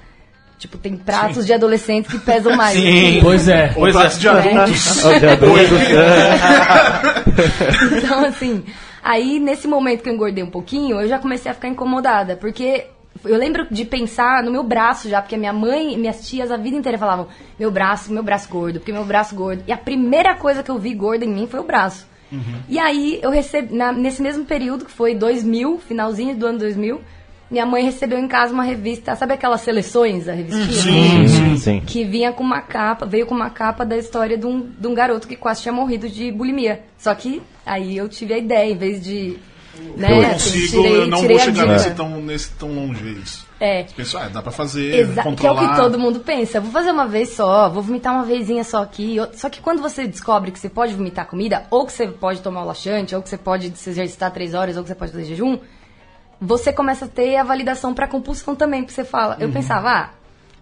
Tipo, tem pratos de adolescentes que pesam mais. Sim. <laughs> Pois é. Ou pratos de adultos. <laughs> De adulto. Então, assim, aí nesse momento que eu engordei um pouquinho, eu já comecei a ficar incomodada, porque eu lembro de pensar no meu braço já, porque minha mãe e minhas tias a vida inteira falavam: meu braço, meu braço gordo, porque meu braço gordo. E a primeira coisa que eu vi gorda em mim foi o braço. E aí eu recebi, na- nesse mesmo período, que foi 2000, finalzinho do ano 2000, minha mãe recebeu em casa uma revista, sabe aquelas seleções, a revistinha? Sim, sim. que vinha com uma capa, veio com uma capa da história de um, de um garoto que quase tinha morrido de bulimia. Só que aí eu tive a ideia, em vez de. Né, Eu não consigo, tirei, eu não vou chegar nesse tão, nesse tão longe é isso. É. Você pensa, ah, dá pra fazer, Exa que é o controlar. que todo mundo pensa. Vou fazer uma vez só, vou vomitar uma vezinha só aqui. Só que quando você descobre que você pode vomitar comida, ou que você pode tomar o laxante, ou que você pode se exercitar três horas, ou que você pode fazer jejum, você começa a ter a validação pra compulsão também. Porque você fala, Uhum. eu pensava, ah,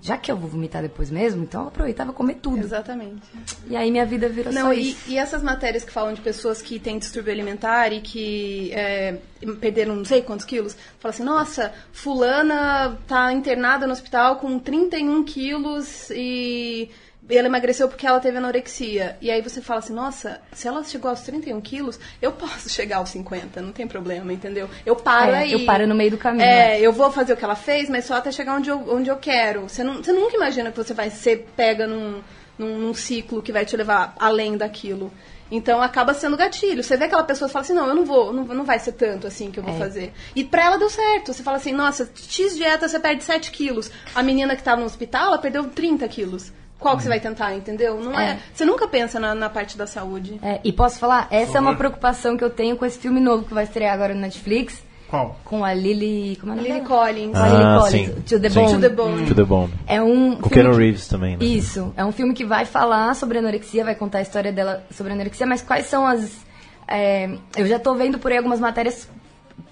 já que eu vou vomitar depois mesmo, então eu aproveitava comer tudo. Exatamente. E aí minha vida virou Não, só e, isso. e essas matérias que falam de pessoas que têm distúrbio alimentar e que é, perderam não sei quantos quilos, fala assim, nossa, fulana tá internada no hospital com 31 quilos e ela emagreceu porque ela teve anorexia. E aí você fala assim, nossa, se ela chegou aos 31 quilos, eu posso chegar aos 50, não tem problema, entendeu? Eu paro É, aí. eu paro no meio do caminho, É, eu vou fazer o que ela fez, mas só até chegar onde eu, onde eu quero. Você, não, você nunca imagina que você vai ser pega num, num, num ciclo que vai te levar além daquilo. Então acaba sendo gatilho. Você vê aquela pessoa e fala assim, não, eu não vou, não, não vai ser tanto assim que eu vou É. fazer. E pra ela deu certo. Você fala assim, nossa, X dieta você perde 7 quilos. A menina que tava no hospital, ela perdeu 30 quilos. Qual que você vai tentar, entendeu? Não é. É. Você nunca pensa na, na parte da saúde. É, e posso falar, essa é uma preocupação que eu tenho com esse filme novo que vai estrear agora no Netflix, Qual? com a Lily. Como é nome Lily? Collins. Com a Lily Ah, Collins, sim. To the. Bone. To the Bone. To the Bone. É um. Com Keanu que- Reeves também, né? Isso, é um filme que vai falar sobre anorexia, vai contar a história dela sobre anorexia, mas quais são as. é, eu já tô vendo por aí algumas matérias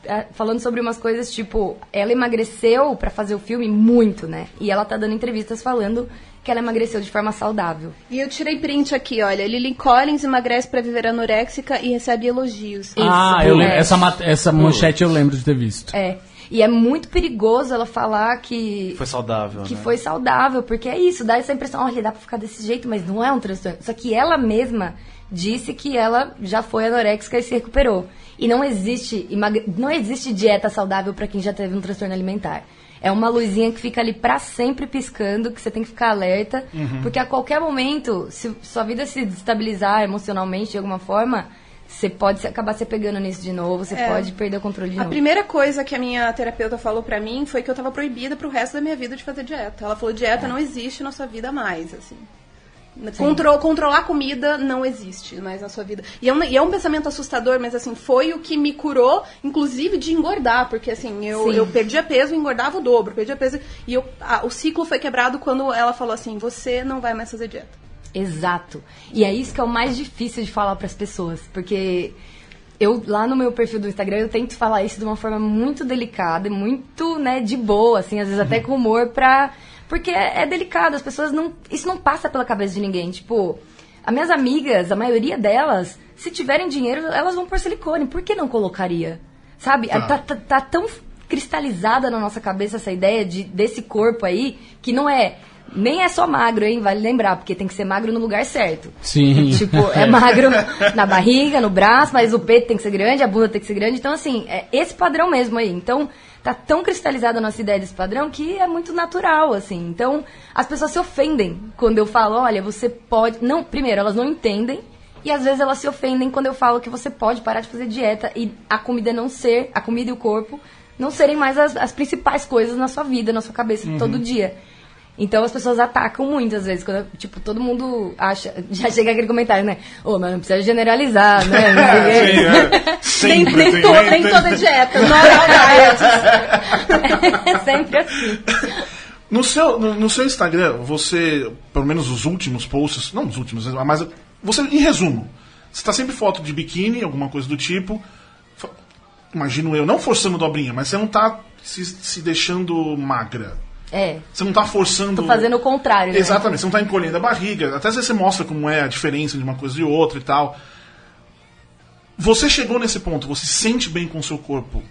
é, falando sobre umas coisas tipo, ela emagreceu pra fazer o filme muito, né? E ela tá dando entrevistas falando que ela emagreceu de forma saudável. E eu tirei print aqui, olha. Lily Collins emagrece pra viver anoréxica e recebe elogios. Ah, Isso, eu lembro. é. Essa, essa manchete eu lembro de ter visto. É. E é muito perigoso ela falar que. Foi saudável, que né? foi saudável, porque é isso, dá essa impressão, olha, dá pra ficar desse jeito, mas não é um transtorno. Só que ela mesma disse que ela já foi anoréxica e se recuperou. E não existe, não existe dieta saudável pra quem já teve um transtorno alimentar. É uma luzinha que fica ali pra sempre piscando, que você tem que ficar alerta, porque a qualquer momento, se sua vida se destabilizar emocionalmente de alguma forma, você pode acabar se pegando nisso de novo, você É. pode perder o controle de A novo. primeira coisa que a minha terapeuta falou pra mim foi que eu tava proibida pro resto da minha vida de fazer dieta. Ela falou: dieta não existe na sua vida mais, assim. Contro- controlar comida não existe mais na sua vida. E é, um, e é um pensamento assustador, mas assim, foi o que me curou, inclusive, de engordar. Porque assim, eu, Sim. eu perdia peso e engordava o dobro. Perdia peso. E eu, a- o ciclo foi quebrado quando ela falou assim: você não vai mais fazer dieta. Exato. E é isso que é o mais difícil de falar para as pessoas, porque eu lá no meu perfil do Instagram eu tento falar isso de uma forma muito delicada, e muito, né, de boa, assim, às vezes até com humor pra porque é, é delicado, as pessoas não isso não passa pela cabeça de ninguém, tipo, as minhas amigas, a maioria delas, se tiverem dinheiro, elas vão por silicone, por que não colocaria? Sabe? Tá. Tá, tá, tá tão cristalizada na nossa cabeça essa ideia de, desse corpo aí, que não é. Nem é só magro, hein? Vale lembrar, porque tem que ser magro no lugar certo. Sim. Tipo, <laughs> é magro na barriga, no braço, mas o peito tem que ser grande, a bunda tem que ser grande. Então, assim, é esse padrão mesmo aí. Então, tá tão cristalizada a nossa ideia desse padrão que é muito natural, assim. Então, as pessoas se ofendem quando eu falo, olha, você pode. Não, primeiro, elas não entendem. E às vezes elas se ofendem quando eu falo que você pode parar de fazer dieta e a comida não ser, a comida e o corpo, não serem mais as, as principais coisas na sua vida, na sua cabeça, todo dia. Então as pessoas atacam muito às vezes, quando, tipo, todo mundo acha, <laughs> já chega aquele comentário, né? Ô, mas não precisa generalizar, né? Quê. <laughs> Sim, é. <laughs> Nem, Sempre nem, tem- to- nem toda dieta. Não é é sempre assim. No seu, no, no seu Instagram, você, pelo menos os últimos posts, não os últimos, mas você, em resumo, você tá sempre foto de biquíni, alguma coisa do tipo. Imagino eu, não forçando dobrinha, mas você não tá se, se deixando magra. É, Você não tá forçando. tô fazendo o contrário, né? Exatamente, você não tá encolhendo a barriga. Até você mostra como é a diferença de uma coisa e outra e tal. Você chegou nesse ponto, você se sente bem com o seu corpo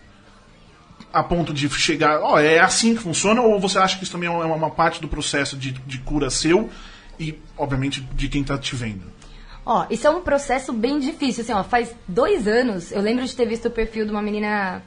a ponto de chegar, ó, é assim que funciona, ou você acha que isso também é uma, uma parte do processo de, de cura seu e, obviamente, de quem tá te vendo? Ó, isso é um processo bem difícil. Assim, ó, faz dois anos, eu lembro de ter visto o perfil de uma menina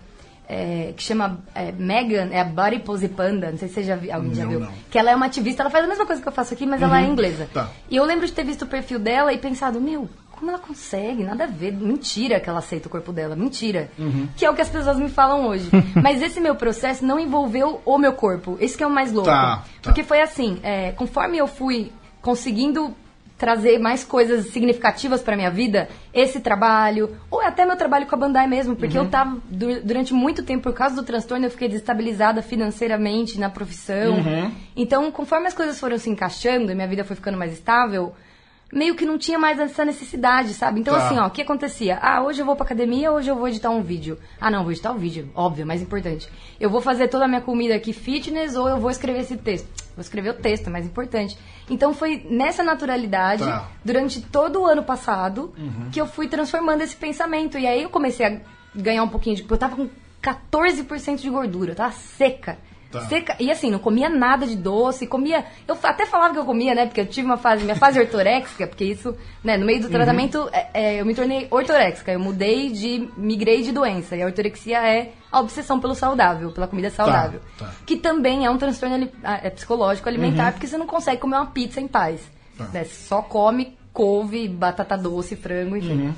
é, que chama é, Megan, é a Body Pose Panda, não sei se você já viu, alguém já Não, viu. não. Que ela é uma ativista, ela faz a mesma coisa que eu faço aqui, mas ela é inglesa. tá. E eu lembro de ter visto o perfil dela e pensado, meu, como ela consegue? Nada a ver. Mentira que ela aceita o corpo dela. Mentira. Que é o que as pessoas me falam hoje. <laughs> Mas esse meu processo não envolveu o meu corpo. Esse que é o mais louco. Tá, tá. Porque foi assim, é, conforme eu fui conseguindo trazer mais coisas significativas pra minha vida, esse trabalho, ou até meu trabalho com a Bandai mesmo, porque eu tava, du- durante muito tempo, por causa do transtorno, eu fiquei desestabilizada financeiramente na profissão. Então, conforme as coisas foram se encaixando e minha vida foi ficando mais estável, meio que não tinha mais essa necessidade, sabe? Então, Tá. assim, ó, o que acontecia? Ah, hoje eu vou pra academia, hoje eu vou editar um vídeo. Ah, não, vou editar um vídeo, óbvio, mais importante. Eu vou fazer toda a minha comida aqui fitness ou eu vou escrever esse texto? Vou escrever o texto, é mais importante. Então foi nessa naturalidade, Tá. Uhum. durante todo o ano passado, que eu fui transformando esse pensamento. E aí eu comecei a ganhar um pouquinho de. Eu tava com 14% de gordura, eu tava seca. Tá. Seca. E assim, não comia nada de doce, comia. Eu até falava que eu comia, né? Porque eu tive uma fase, minha fase <laughs> ortoréxica, porque isso, né, no meio do tratamento, é, é, eu me tornei ortoréxica. Eu mudei de. migrei de doença. E a ortorexia é a obsessão pelo saudável, pela comida saudável. tá. Que também é um transtorno ah, é psicológico alimentar, porque você não consegue comer uma pizza em paz. Né? Você só come couve, batata doce, frango, enfim.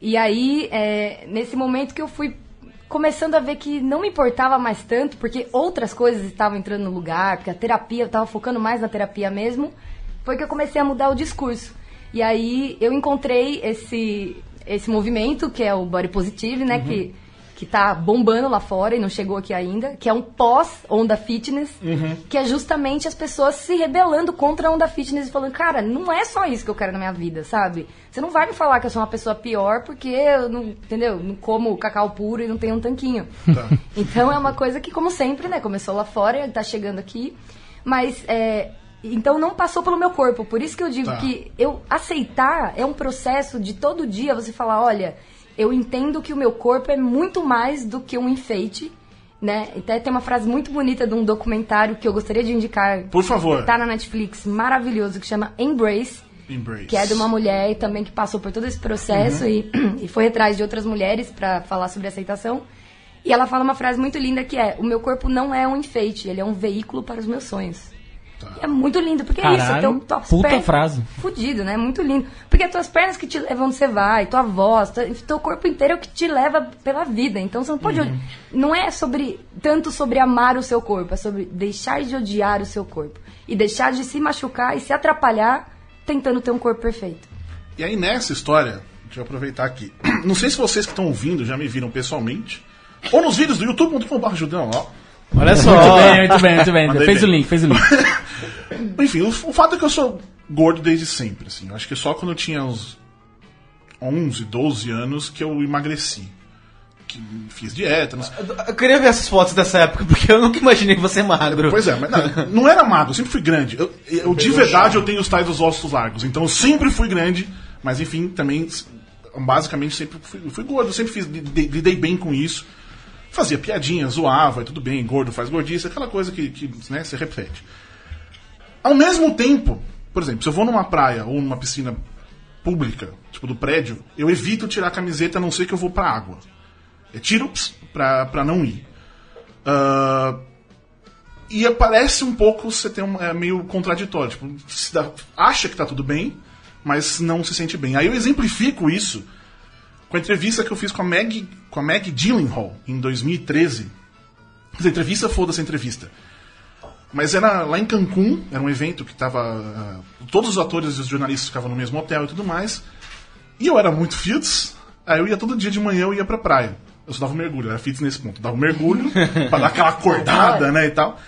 E aí, é, nesse momento que eu fui começando a ver que não me importava mais tanto, porque outras coisas estavam entrando no lugar, porque a terapia, eu estava focando mais na terapia mesmo, foi que eu comecei a mudar o discurso. E aí eu encontrei esse, esse movimento, que é o Body Positive, né, que, que tá bombando lá fora e não chegou aqui ainda, que é um pós-onda fitness, que é justamente as pessoas se rebelando contra a onda fitness e falando, cara, não é só isso que eu quero na minha vida, sabe? Você não vai me falar que eu sou uma pessoa pior porque eu não, entendeu? Não como cacau puro e não tenho um tanquinho. <laughs> Então é uma coisa que, como sempre, né, começou lá fora e tá chegando aqui, mas é, então não passou pelo meu corpo. Por isso que eu digo Tá. que eu aceitar é um processo de todo dia você falar, olha, eu entendo que o meu corpo é muito mais do que um enfeite, né? Até tem uma frase muito bonita de um documentário que eu gostaria de indicar. Por favor. Tá na Netflix, maravilhoso, que chama Embrace. Embrace. Que é de uma mulher também que passou por todo esse processo e, <clears throat> e foi atrás de outras mulheres pra falar sobre aceitação. E ela fala uma frase muito linda que é: O meu corpo não é um enfeite, ele é um veículo para os meus sonhos. E É muito lindo, porque é isso. Caralho, Teu, tuas puta pernas- frase. Fudido, né? Muito lindo. Porque é tuas pernas que te levam onde você vai, tua voz, tua- teu corpo inteiro é o que te leva pela vida. Então você não pode. Uhum. Não é sobre tanto sobre amar o seu corpo, é sobre deixar de odiar o seu corpo. E deixar de se machucar e se atrapalhar tentando ter um corpo perfeito. E aí nessa história, deixa eu aproveitar aqui. <clears throat> Não sei se vocês que estão ouvindo já me viram pessoalmente. Ou nos vídeos do youtube.com.br Judão, ó. Olha Muito só. bem, muito bem, muito bem. Mandei Fez o bem. link, fez o link. <laughs> Enfim, o, o fato é que eu sou gordo desde sempre, assim. Eu acho que só quando eu tinha uns 11, 12 anos que eu emagreci. Que fiz dieta, não sei. Eu queria ver essas fotos dessa época, porque eu nunca imaginei você magro. Pois é, mas não, não era magro, eu sempre fui grande. Eu, eu, de verdade eu tenho os tais dos ossos largos, então eu sempre fui grande, mas enfim, também basicamente sempre fui, fui gordo, eu sempre fiz, lidei bem com isso. Fazia piadinha, zoava, e tudo bem, gordo faz gordice, aquela coisa que, que né, se repete. Ao mesmo tempo, por exemplo, se eu vou numa praia ou numa piscina pública, tipo do prédio, eu evito tirar a camiseta a não ser que eu vou pra água. Eu tiro pra, pra não ir. Ah, e parece um pouco você tem um, é meio contraditório. Tipo, dá- acha que tá tudo bem, mas não se sente bem. Aí eu exemplifico isso com a entrevista que eu fiz com a Meg, com a Meg Gyllenhaal em 2013. Essa entrevista, foda-se a entrevista. Mas era lá em Cancún, era um evento que tava. ah, todos os atores e os jornalistas ficavam no mesmo hotel e tudo mais. E eu era muito fits, aí eu ia todo dia de manhã, eu ia pra praia. Eu só dava um mergulho, era fits nesse ponto. Dava um mergulho <laughs> pra dar aquela acordada, né, e tal.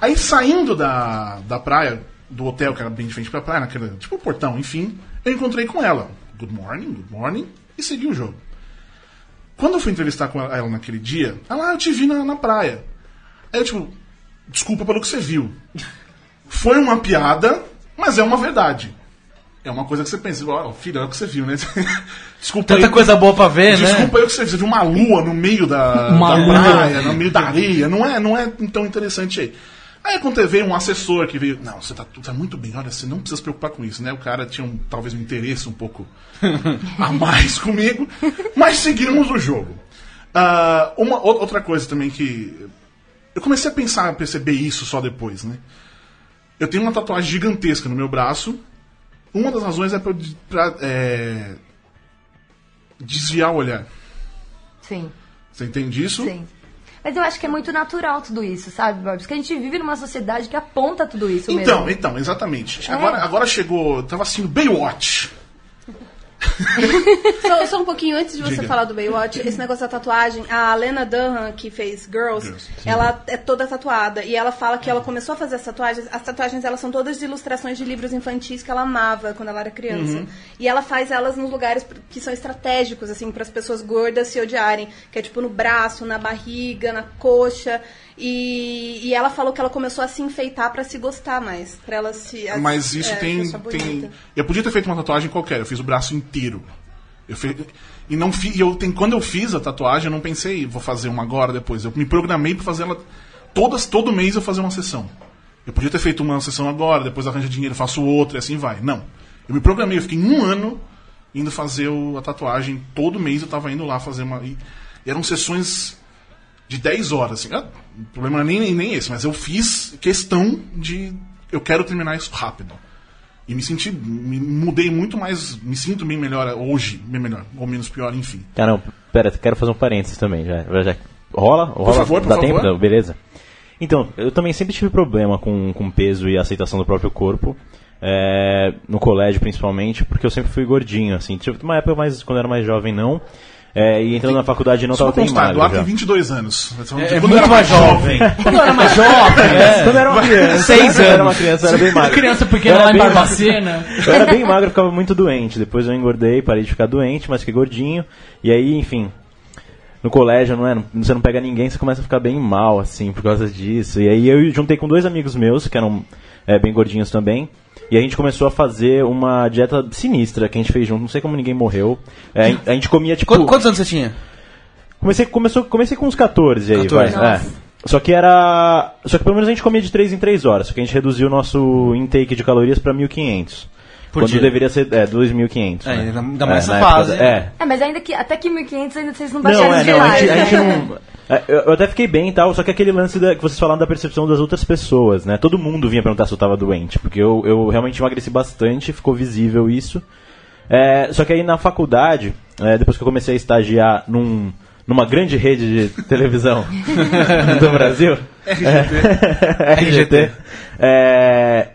Aí saindo da, da praia, do hotel, que era bem de frente pra praia, naquele, tipo um portão, enfim, eu encontrei com ela. Good morning, good morning, e segui o jogo. Quando eu fui entrevistar com ela naquele dia, ela, ah, eu te vi na, na praia. Aí eu, tipo, desculpa pelo que você viu. Foi uma piada, mas é uma verdade. É uma coisa que você pensa, ó, filho, é o que você viu, né? <laughs> Desculpa Tanta aí- coisa boa pra ver, né? Desculpa aí o que você viu. Você viu uma lua no meio da, Uma da lua. praia, no meio da areia. Não é, não é tão interessante aí. Aí quando veio um assessor que veio, não, você tá, tá muito bem, olha, você não precisa se preocupar com isso, né? O cara tinha um, talvez um interesse um pouco <laughs> a mais comigo, mas seguimos o jogo. Ah, uma ou- outra coisa também que eu comecei a pensar, a perceber isso só depois, né? Eu tenho uma tatuagem gigantesca no meu braço. Uma das razões é pra, pra, é, desviar o olhar. Sim. Você entende isso? Sim. Mas eu acho que é muito natural tudo isso, sabe, Bob? Porque a gente vive numa sociedade que aponta tudo isso Então, mesmo. então, exatamente. É. Agora, agora chegou. Tava assistindo Baywatch. <laughs> Só, só um pouquinho antes de você Diga. falar do Baywatch, esse negócio da tatuagem, a Lena Dunham, que fez Girls, Girls, ela é toda tatuada. E ela fala que ela começou a fazer as tatuagens. As tatuagens, elas são todas de ilustrações de livros infantis que ela amava quando ela era criança. E ela faz elas nos lugares que são estratégicos, assim, para as pessoas gordas se odiarem. Que é tipo no braço, na barriga, na coxa. E, e ela falou que ela começou a se enfeitar para se gostar mais. Pra ela se. Mas isso é, tem, tem. Eu podia ter feito uma tatuagem qualquer, eu fiz o braço inteiro. Eu fe... E não fi... e eu tem... quando eu fiz a tatuagem, eu não pensei, vou fazer uma agora, depois. Eu me programei pra fazer ela. Todas, todo mês eu fazer uma sessão. Eu podia ter feito uma sessão agora, depois arranjo dinheiro, faço outra e assim vai. Não. Eu me programei, eu fiquei um ano indo fazer o- a tatuagem. Todo mês eu tava indo lá fazer uma. E eram sessões de 10 horas. Assim. Ah, O problema é nem, nem esse, mas eu fiz questão de. Eu quero terminar isso rápido. E me senti. Me mudei muito mais. Me sinto bem melhor hoje, bem melhor, ou menos pior, enfim. Cara, não, pera, quero fazer um parênteses também. Já, já, rola? rola favor, por dá favor. tempo? Não, beleza. Então, eu também sempre tive problema com, com peso e aceitação do próprio corpo. é, no colégio, principalmente, porque eu sempre fui gordinho, assim. Tive uma época mais, quando eu era mais jovem, não. É, e entrando na faculdade não Só tava pra bem magro Eduardo já. tem 22 anos. Quando É eu muito era mais jovem. <laughs> Quando eu era mais jovem, é. Quando eu era uma criança, Seis quando eu era uma anos. criança, eu era bem magro. Criança Eu pequena lá em Barbacena. Eu era bem magro, eu ficava muito doente. Depois eu engordei, parei de ficar doente, mas fiquei gordinho. E aí, enfim, no colégio, não é? Você não pega ninguém, você começa a ficar bem mal, assim, por causa disso. E aí eu juntei com dois amigos meus, que eram é, bem gordinhos também. E a gente começou a fazer uma dieta sinistra que a gente fez junto. Não sei como ninguém morreu. É, a gente comia, tipo... Qu- Quantos anos você tinha? Comecei, começou, comecei com uns 14 aí, 14. vai. É. Só que era. Só que pelo menos a gente comia de 3 em 3 horas. Só que a gente reduziu o nosso intake de calorias pra 1500. Por quando dia. deveria ser é, 2.500. É, né? ainda- ainda mais É, essa na época fase. da- É. É, mas ainda que até que 1500 ainda vocês não Não, baixaram é, de não, a gente, a gente não. é, Eu eu até fiquei bem e tal, só que aquele lance da, que vocês falaram da percepção das outras pessoas, né? Todo mundo vinha perguntar se eu tava doente, porque eu, eu realmente emagreci bastante, ficou visível isso. É, só que aí na faculdade, é, depois que eu comecei a estagiar num, numa grande rede de televisão <laughs> do Brasil, <laughs> é, RGT, é,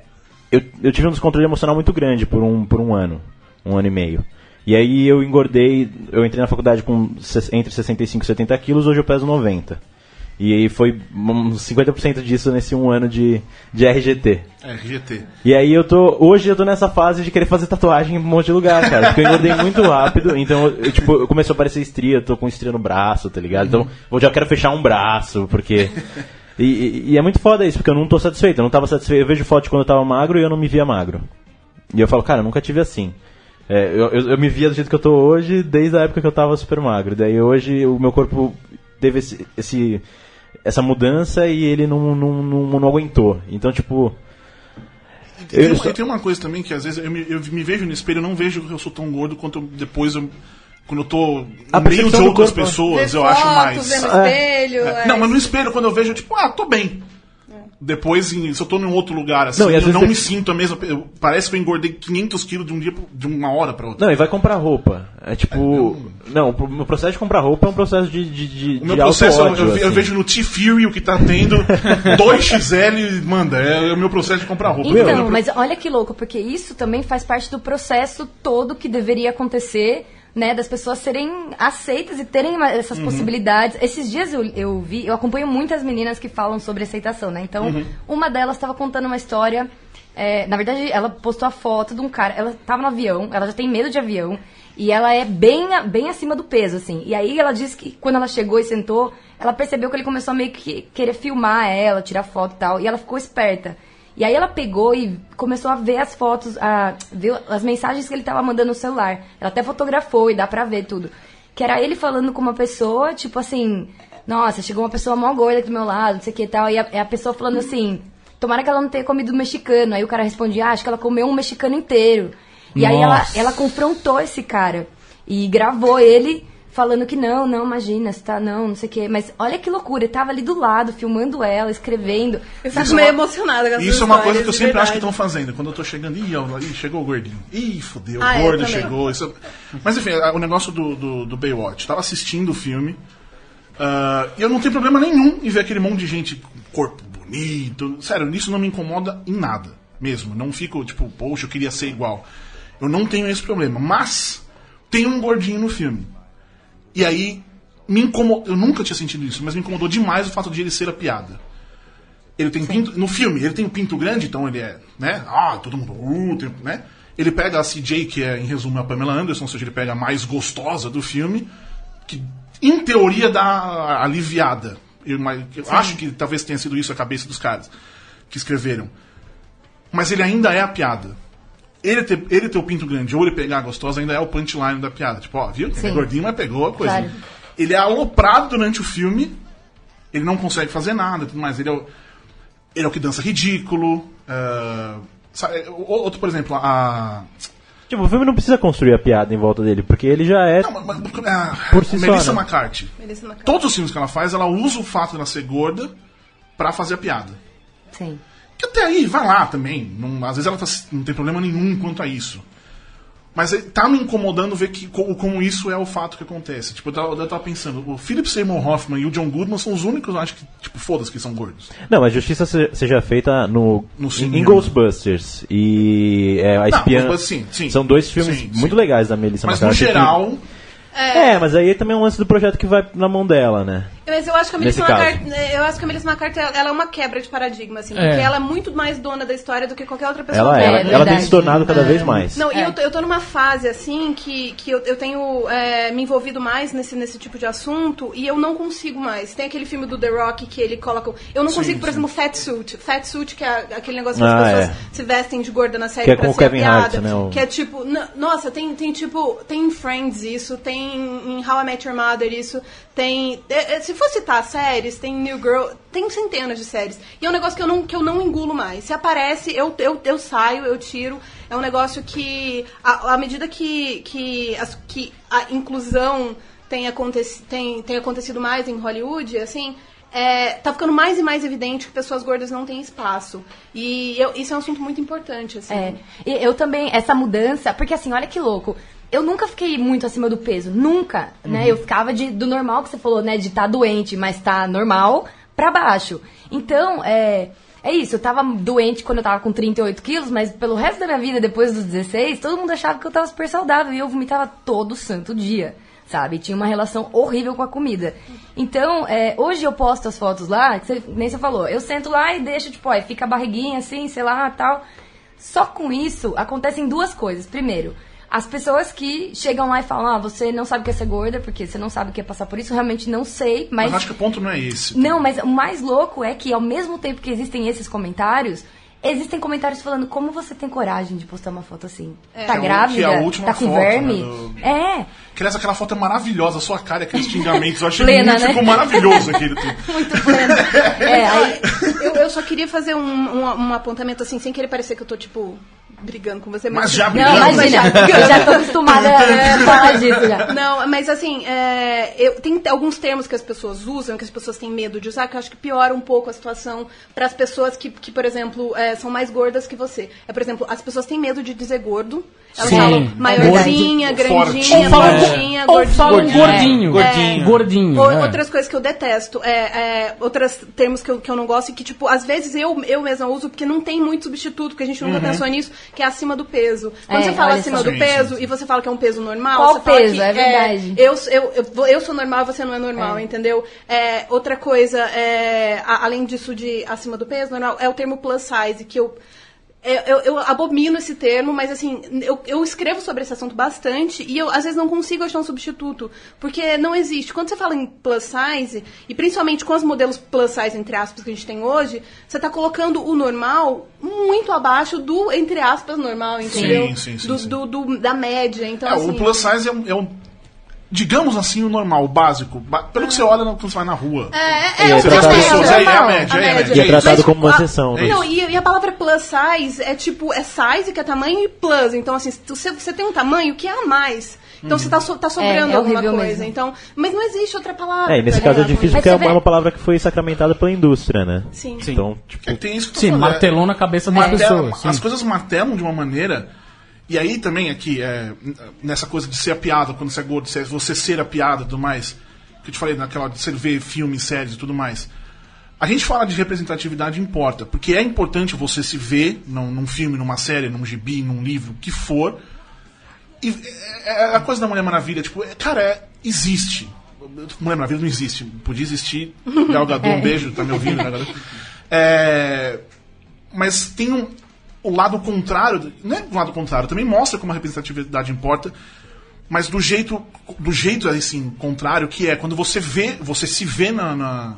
eu, eu tive um descontrole emocional muito grande por um, por um ano, um ano e meio. E aí eu engordei, eu entrei na faculdade com entre 65 e 70 quilos, hoje eu peso 90. E aí foi uns 50% disso nesse um ano de, de RGT. RGT. E aí eu tô. Hoje eu tô nessa fase de querer fazer tatuagem em um monte de lugar, cara. Porque eu engordei muito rápido. Então, eu, tipo, começou a aparecer estria, eu tô com estria no braço, tá ligado? Então, eu já quero fechar um braço, porque. E, e- e é muito foda isso, porque eu não tô satisfeito. Eu não tava satisfeito. Eu vejo foto de quando eu tava magro e eu não me via magro. E eu falo, cara, eu nunca tive assim. É, eu, eu, eu me via do jeito que eu tô hoje desde a época que eu tava super magro. Daí hoje o meu corpo teve esse, esse- essa mudança e ele não, não, não, não aguentou. Então, tipo. E tem, Eu uma- só- e tem uma coisa também que às vezes eu me, eu me vejo no espelho, eu não vejo que eu sou tão gordo quanto depois eu. Quando eu tô A meio de outras corpo, pessoas, Vê eu foto, acho mais. vê no É. espelho. é Não, mas no espelho, quando eu vejo, tipo, ah, tô bem. Depois, em- se eu tô em outro lugar assim, Não, e às eu vezes não você- me sinto a mesma. eu- parece que eu engordei 500 quilos de um dia de uma hora pra outra. Não, e vai comprar roupa. É tipo. Não, o meu processo de comprar roupa é um processo de. de, de O meu de processo, eu, auto-ódio, eu, eu assim. vejo no T-Fury o que tá tendo <laughs> 2XL e manda. É, o meu processo de comprar roupa. Então, Eu- mas olha que louco, porque isso também faz parte do processo todo que deveria acontecer, né? Das pessoas serem aceitas e terem essas possibilidades. Esses dias eu, eu vi, eu acompanho muitas meninas que falam sobre aceitação, né? Então, uma delas estava contando uma história. é, na verdade, ela postou a foto de um cara. Ela tava no avião, ela já tem medo de avião. E ela é bem, bem acima do peso, assim. E aí ela disse que quando ela chegou e sentou, ela percebeu que ele começou a meio que querer filmar ela, tirar foto e tal. E ela ficou esperta. E aí ela pegou e começou a ver as fotos, a ver as mensagens que ele tava mandando no celular. Ela até fotografou e dá pra ver tudo. Que era ele falando com uma pessoa, tipo assim, nossa, chegou uma pessoa mó gorda aqui do meu lado, não sei o que e tal. E a, a pessoa falando assim, tomara que ela não tenha comido mexicano. Aí o cara respondia, ah, acho que ela comeu um mexicano inteiro. E aí ela, Nossa. ela confrontou esse cara e gravou ele falando que não, não, imagina, você tá, não, não sei o quê. Mas olha que loucura, ele tava ali do lado, filmando ela, escrevendo. Eu fico meio emocionada com Isso é uma coisa que eu sempre acho que verdade. estão fazendo. Quando eu tô chegando, ih, ó, ih, chegou o gordinho. Ih, fodeu, Ah, o é, gordo chegou. Isso... <laughs> Mas enfim, o negócio do, do, do Baywatch. Tava assistindo o filme. ah, e eu não tenho problema nenhum em ver aquele monte de gente com corpo bonito. Sério, isso não me incomoda em nada. Mesmo. Não fico, tipo, poxa, eu queria ser igual. Eu não tenho esse problema. Mas, tem um gordinho no filme. E aí, me incomodou. Eu nunca tinha sentido isso, mas me incomodou demais o fato de ele ser a piada. Ele tem pinto. No filme, ele tem um pinto grande, então ele é. né? Ah, todo mundo. Uh, tem- né? Ele pega a CJ, que é, em resumo, a Pamela Anderson, ou seja, ele pega a mais gostosa do filme, que em teoria dá aliviada. Eu, eu acho que talvez tenha sido isso a cabeça dos caras que escreveram. Mas ele ainda é a piada. Ele ter, ele ter o pinto grande ou ele pegar a gostosa ainda é o punchline da piada. Tipo, ó, viu? Ele é gordinho, mas pegou a coisa. Claro. Ele é aloprado durante o filme, ele não consegue fazer nada, tudo mais. Ele é o, ele é o que dança ridículo. ah, sabe, outro, por exemplo, a. Tipo, o filme não precisa construir a piada em volta dele, porque ele já é. Não, mas- mas- a Por si só, Melissa né? McCarthy. Melissa McCarthy. Todos os filmes que ela faz, ela usa o fato dela ser gorda pra fazer a piada. Sim. Que até aí, vai lá também. Não- às vezes ela tá- não tem problema nenhum quanto a isso. Mas tá me incomodando ver que, co- como isso é o fato que acontece. Tipo, eu tava, eu tava pensando, o Philip Seymour Hoffman e o John Goodman são os únicos, acho que, tipo, foda-se que são gordos. Não, mas justiça se- seja feita no, No em, cinema. em Ghostbusters e é, a Não, espiã. Ghostbusters, sim, sim. São dois filmes Sim, muito sim. legais da Melissa Mas no McCarthy. que- geral, É, mas aí também é um lance do projeto que vai na mão dela, né? Mas eu acho que a Melissa. McCarthy, eu acho que a Melissa McCarthy ela é uma quebra de paradigma, assim, É. porque ela é muito mais dona da história do que qualquer outra pessoa. Ela, que ela, é ela tem se tornado cada vez mais. Não, e É. eu, tô- eu tô numa fase, assim, que, que eu, eu tenho é, me envolvido mais nesse, nesse tipo de assunto e eu não consigo mais. Tem aquele filme do The Rock que ele coloca. Eu não Sim, consigo, por sim. exemplo, Fat Suit. Fat Suit, que é aquele negócio que as Ah, pessoas é. se vestem de gorda na série Que é pra com ser Kevin Hart, piada. né, o- Que é tipo. Nossa, tem, tem tipo. Tem em Friends isso, tem em How I Met Your Mother isso, tem. é, é, se for citar séries, tem New Girl. Tem centenas de séries. E é um negócio que eu não, que eu não engulo mais. Se aparece, eu, eu, eu saio, eu tiro. É um negócio que, à, à medida que, que, as- que a inclusão tem, aconteci, tem, tem acontecido mais em Hollywood, assim, é, tá ficando mais e mais evidente que pessoas gordas não têm espaço. E eu- isso é um assunto muito importante, assim. É. E eu também, essa mudança, porque assim, olha que louco. Eu nunca fiquei muito acima do peso, nunca, né? Eu ficava de, do normal que você falou, né? De estar doente, mas tá normal pra baixo. Então, é, é isso. Eu tava doente quando eu tava com 38 quilos, mas pelo resto da minha vida, depois dos 16, todo mundo achava que eu tava super saudável e eu vomitava todo santo dia. Sabe? Tinha uma relação horrível com a comida. Então, é, hoje eu posto as fotos lá, que você- nem você falou. Eu sento lá e deixo, tipo, ó, fica a barriguinha assim, sei lá, tal. Só com isso acontecem duas coisas. Primeiro, as pessoas que chegam lá e falam: Ah, você não sabe o que é ser gorda, porque você não sabe o que é passar por isso, eu realmente não sei, mas mas. acho que o ponto não é esse. Não, mas o mais louco é que ao mesmo tempo que existem esses comentários, existem comentários falando como você tem coragem de postar uma foto assim. Tá é o- grávida? que é a última tá com foto, verme? né, do- É, Que, aliás, aquela foto é maravilhosa, a sua cara, aqueles xingamentos. Eu achei Plena, muito, né? ficou maravilhoso aquele tudo. <laughs> muito pleno. <laughs> É, aí, Eu, eu só queria fazer um, um, um apontamento assim, sem querer parecer que eu tô, tipo, brigando com você. Mas já não, brigando. imagina, eu já tô acostumada a <laughs> falar disso já. Não, mas assim, é, eu, tem alguns termos que as pessoas usam, que as pessoas têm medo de usar, que eu acho que piora um pouco a situação para as pessoas que, que, por exemplo, é, são mais gordas que você. É, por exemplo, as pessoas têm medo de dizer gordo. Elas Sim, falam é maiorzinha, grandinha, gordinha, Ou falam Gordinho. gordinho. Gordinho. Ou- é. Outras coisas que eu detesto, é, é, outros termos que eu, que eu não gosto e que, tipo, às vezes eu, eu mesma uso porque não tem muito substituto, porque a gente nunca pensou nisso, que é acima do peso. Quando É, você fala acima só. do peso e você fala que é um peso normal, Qual você fala peso? que, É verdade. eu, eu, eu, eu sou normal, você não é normal, entendeu? É, outra coisa, é, a- além disso de acima do peso, normal, é o termo plus size, que eu. Eu, eu- eu abomino esse termo, mas assim, eu, eu escrevo sobre esse assunto bastante e eu às vezes não consigo achar um substituto, porque não existe. Quando você fala em plus size, e principalmente com os modelos plus size, entre aspas, que a gente tem hoje, você está colocando o normal muito abaixo do, entre aspas, normal, entendeu? Sim, sim, sim, do, sim. do- do- da média. Então, É, assim, o plus size é um, é um- digamos assim, o normal, o básico. Pelo que você olha quando você vai na rua. É, é, é Você vê as tratado- pessoas, é, é a normal, média, é a média. E é é tratado como uma exceção. né? Não, e, a palavra plus size é tipo, é size, que é tamanho, e plus. Então, assim, você, você tem um tamanho que é a mais. Então você tá, so- tá sobrando é alguma horrível coisa. mesmo. Então, mas não existe outra palavra. É, e nesse pra caso é difícil porque é uma, vê- palavra que foi sacramentada pela indústria, né? Sim. Então, tipo, É, tem isso que Sim, falando, é- martelou na cabeça das martela- pessoas. sim. as coisas martelam de uma maneira. E aí também aqui, é, nessa coisa de ser a piada, quando você é gordo, você- você ser a piada e tudo mais, que eu te falei naquela de você ver filmes, séries e tudo mais. A gente fala de representatividade importa, porque é importante você se ver num, num filme, numa série, num gibi, num livro, o que for, E é, é a coisa da Mulher Maravilha, tipo, é, cara, é- existe. Mulher Maravilha não existe. Podia existir. <laughs> Gal Gadot, um beijo, tá me ouvindo, Gal Gadot. É, mas tem um, o lado contrário, não é o lado contrário, também mostra como a representatividade importa, mas do jeito, do jeito assim, contrário, que é quando você vê, você se vê na, na-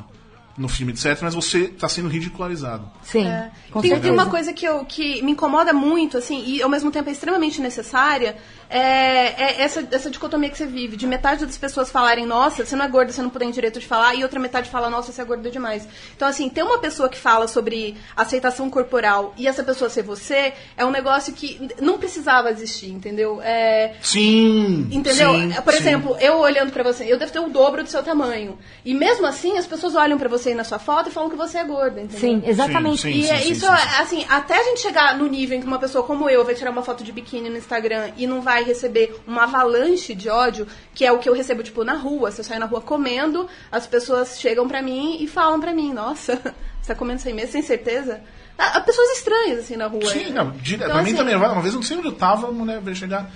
no filme, etc., mas você está sendo ridicularizado. Sim, É. com Tem, tem uma coisa que, eu, que me incomoda muito, assim, e ao mesmo tempo é extremamente necessária, é, é essa, essa dicotomia que você vive, de metade das pessoas falarem, nossa, você não é gorda, você não tem direito de falar, e outra metade fala, nossa, você é gorda demais. Então, assim, ter uma pessoa que fala sobre aceitação corporal e essa pessoa ser você, é um negócio que não precisava existir, entendeu? É, Sim! Entendeu? sim, Por sim. exemplo, eu olhando pra você, eu devo ter o dobro do seu tamanho. E mesmo assim, as pessoas olham pra você aí na sua foto e falam que você é gorda, entendeu? Sim, exatamente. Sim, E sim, é sim, isso, sim, sim. assim, até a gente chegar no nível em que uma pessoa como eu vai tirar uma foto de biquíni no Instagram e não vai receber uma avalanche de ódio, que é o que eu recebo, tipo, na rua. Se eu saio na rua comendo, as pessoas chegam pra mim e falam pra mim, nossa, <laughs> você tá comendo aí mesmo, sem certeza? Ah, pessoas estranhas, assim, na rua. Sim, não. Então, pra mim assim, também. Uma vez eu não sei onde eu tava, a mulher veio chegar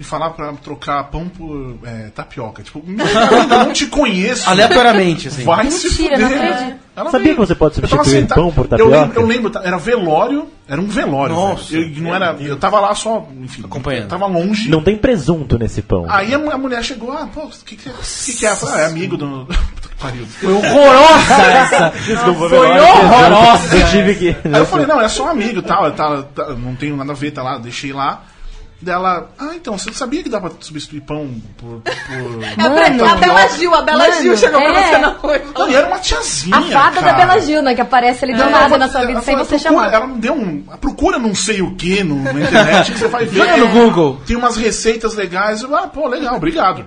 e falar pra trocar pão por é, tapioca. Tipo, meu, <laughs> eu não te conheço. Aleatoriamente, assim. Vai se Mentira, fuder. não acredito. Ela Sabia veio. que você pode Eu substituir sentado- pão por Eu tapioca? lembro, eu lembro, tá, era velório, era um velório. Nossa. velho. Eu, não era, eu tava lá só, enfim, Acompanhando. Eu tava longe. Não tem presunto nesse pão. Aí a, a mulher chegou, ah, pô, o que, que, que, que é? Eu falei, ah, é amigo do. <laughs> Puta que pariu. Foi horrorosa <laughs> essa. Desculpa, Foi horrorosa. Eu tive que. Aí eu falei, não, é só amigo e tal, tá, tá, não tenho nada a ver, tá lá, deixei lá. Dela, ah, então, você sabia que dá pra substituir pão por. por... É a, Bre- a Bela tapioca?" Gil, a Bela Mano, Gil chegou pra é. você na rua Não, e era uma tiazinha. A fada da cara. Bela Gil, né? Que aparece ali do Ela nada na sua vida ela sem falou, você procura- chamar. Ela me deu um. Procura não sei o que no, na internet que você vai ver. Joga no Google. Tem umas receitas legais. Eu, ah, pô, legal, obrigado.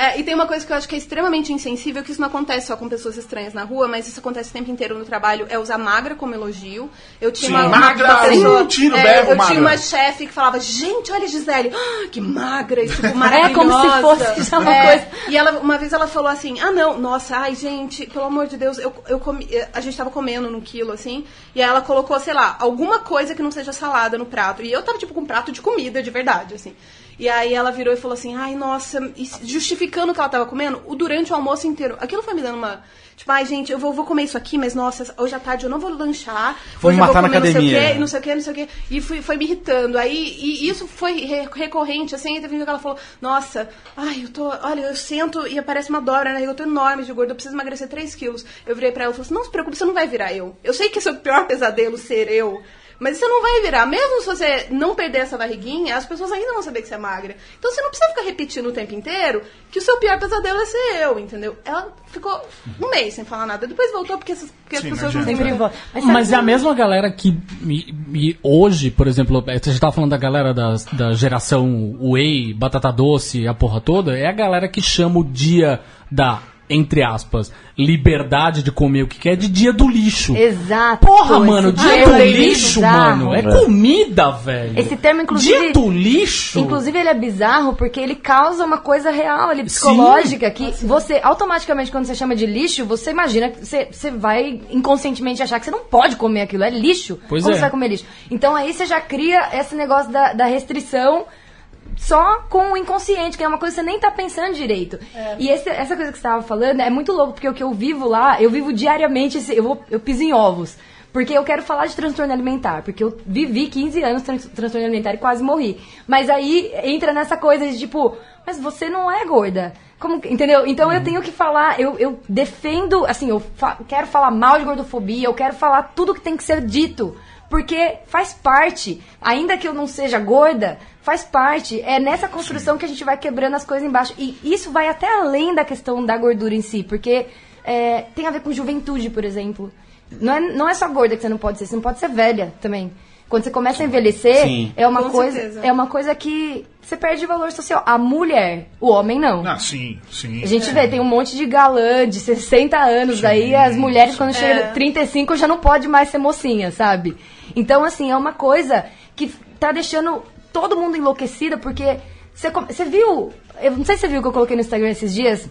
É, e tem uma coisa que eu acho que é extremamente insensível, que isso não acontece só com pessoas estranhas na rua, mas isso acontece o tempo inteiro no trabalho, é usar magra como elogio. Eu tinha Sim, uma, magra, uma pessoa, uh, tiro, é, berro, eu magra. tinha uma chefe que falava, gente, olha a Gisele, ah, que magra, e, tipo, <laughs> É maravilhosa. como se fosse já uma É, coisa. E ela, uma vez ela falou assim, ah não, nossa, ai gente, pelo amor de Deus, eu, eu comi, a gente tava comendo no quilo, assim, e aí ela colocou, sei lá, alguma coisa que não seja salada no prato. E eu tava, tipo, com um prato de comida, de verdade, assim. E aí ela virou e falou assim, ai, nossa, justificando o que ela tava comendo, o durante o almoço inteiro. Aquilo foi me dando uma. Tipo, ai, gente, eu vou, vou comer isso aqui, mas nossa, hoje à tarde eu não vou lanchar. Vou hoje me eu vou matar na comer academia. Não sei o quê, não sei o quê, não sei o quê. E fui, foi me irritando. Aí, e isso foi re- recorrente, assim, teve um que ela falou, nossa, ai, eu tô, olha, eu sento e aparece uma dobra barriga, eu tô enorme de gordo, eu preciso emagrecer 3 quilos. Eu virei pra ela e falei assim, não se preocupe, você não vai virar eu. Eu sei que esse é o pior pesadelo ser eu. Mas você não vai virar. Mesmo se você não perder essa barriguinha, as pessoas ainda vão saber que você é magra. Então você não precisa ficar repetindo o tempo inteiro que o seu pior pesadelo é ser eu, entendeu?Ela ficou um mês sem falar nada. Depois voltou porque, essas, porque Sim, as pessoas não. Sempre volta. Mas, Mas é a mesma galera que e, e hoje, por exemplo, é, você já tava falando da galera da, da geração Whey, batata doce, a porra toda, é a galera que chama o dia da, entre aspas, liberdade de comer o que quer de dia do lixo. Exato. Porra, mano, dia termo do é lixo, mano. É comida, velho. Esse termo, inclusive- Dia do lixo? Inclusive, ele é bizarro porque ele causa uma coisa real, ali, psicológica, que você, automaticamente, quando você chama de lixo, você imagina que você, você vai inconscientemente achar que você não pode comer aquilo, é lixo. Pois Como é. você vai comer lixo? Então aí você já cria esse negócio da, da restrição só com o inconsciente, que é uma coisa que você nem tá pensando direito. E esse- essa coisa que você estava falando é muito louco, porque o que eu vivo lá, eu vivo diariamente, esse- eu, vou, eu piso em ovos. Porque eu quero falar de transtorno alimentar, porque eu vivi 15 anos trans, transtorno alimentar e quase morri. Mas aí entra nessa coisa de tipo, mas você não é gorda. Como, entendeu? Então eu tenho que falar, eu, eu defendo, assim, eu fa- quero falar mal de gordofobia, eu quero falar tudo que tem que ser dito. Porque faz parte, ainda que eu não seja gorda, faz parte. É nessa construção que a gente vai quebrando as coisas embaixo. E isso vai até além da questão da gordura em si, porque é, tem a ver com juventude, por exemplo. Não é, não é só gorda que você não pode ser, você não pode ser velha também. Quando você começa a envelhecer, Sim. é uma Com coisa, certeza. é uma coisa que você perde valor social. A mulher, o homem não. Ah, sim, sim. A gente vê, tem um monte de galã de 60 anos, daí as mulheres quando chegam É. 35 já não pode mais ser mocinha, sabe? Então, assim, é uma coisa que tá deixando todo mundo enlouquecida, porque você, você viu, eu não sei se você viu o que eu coloquei no Instagram esses dias,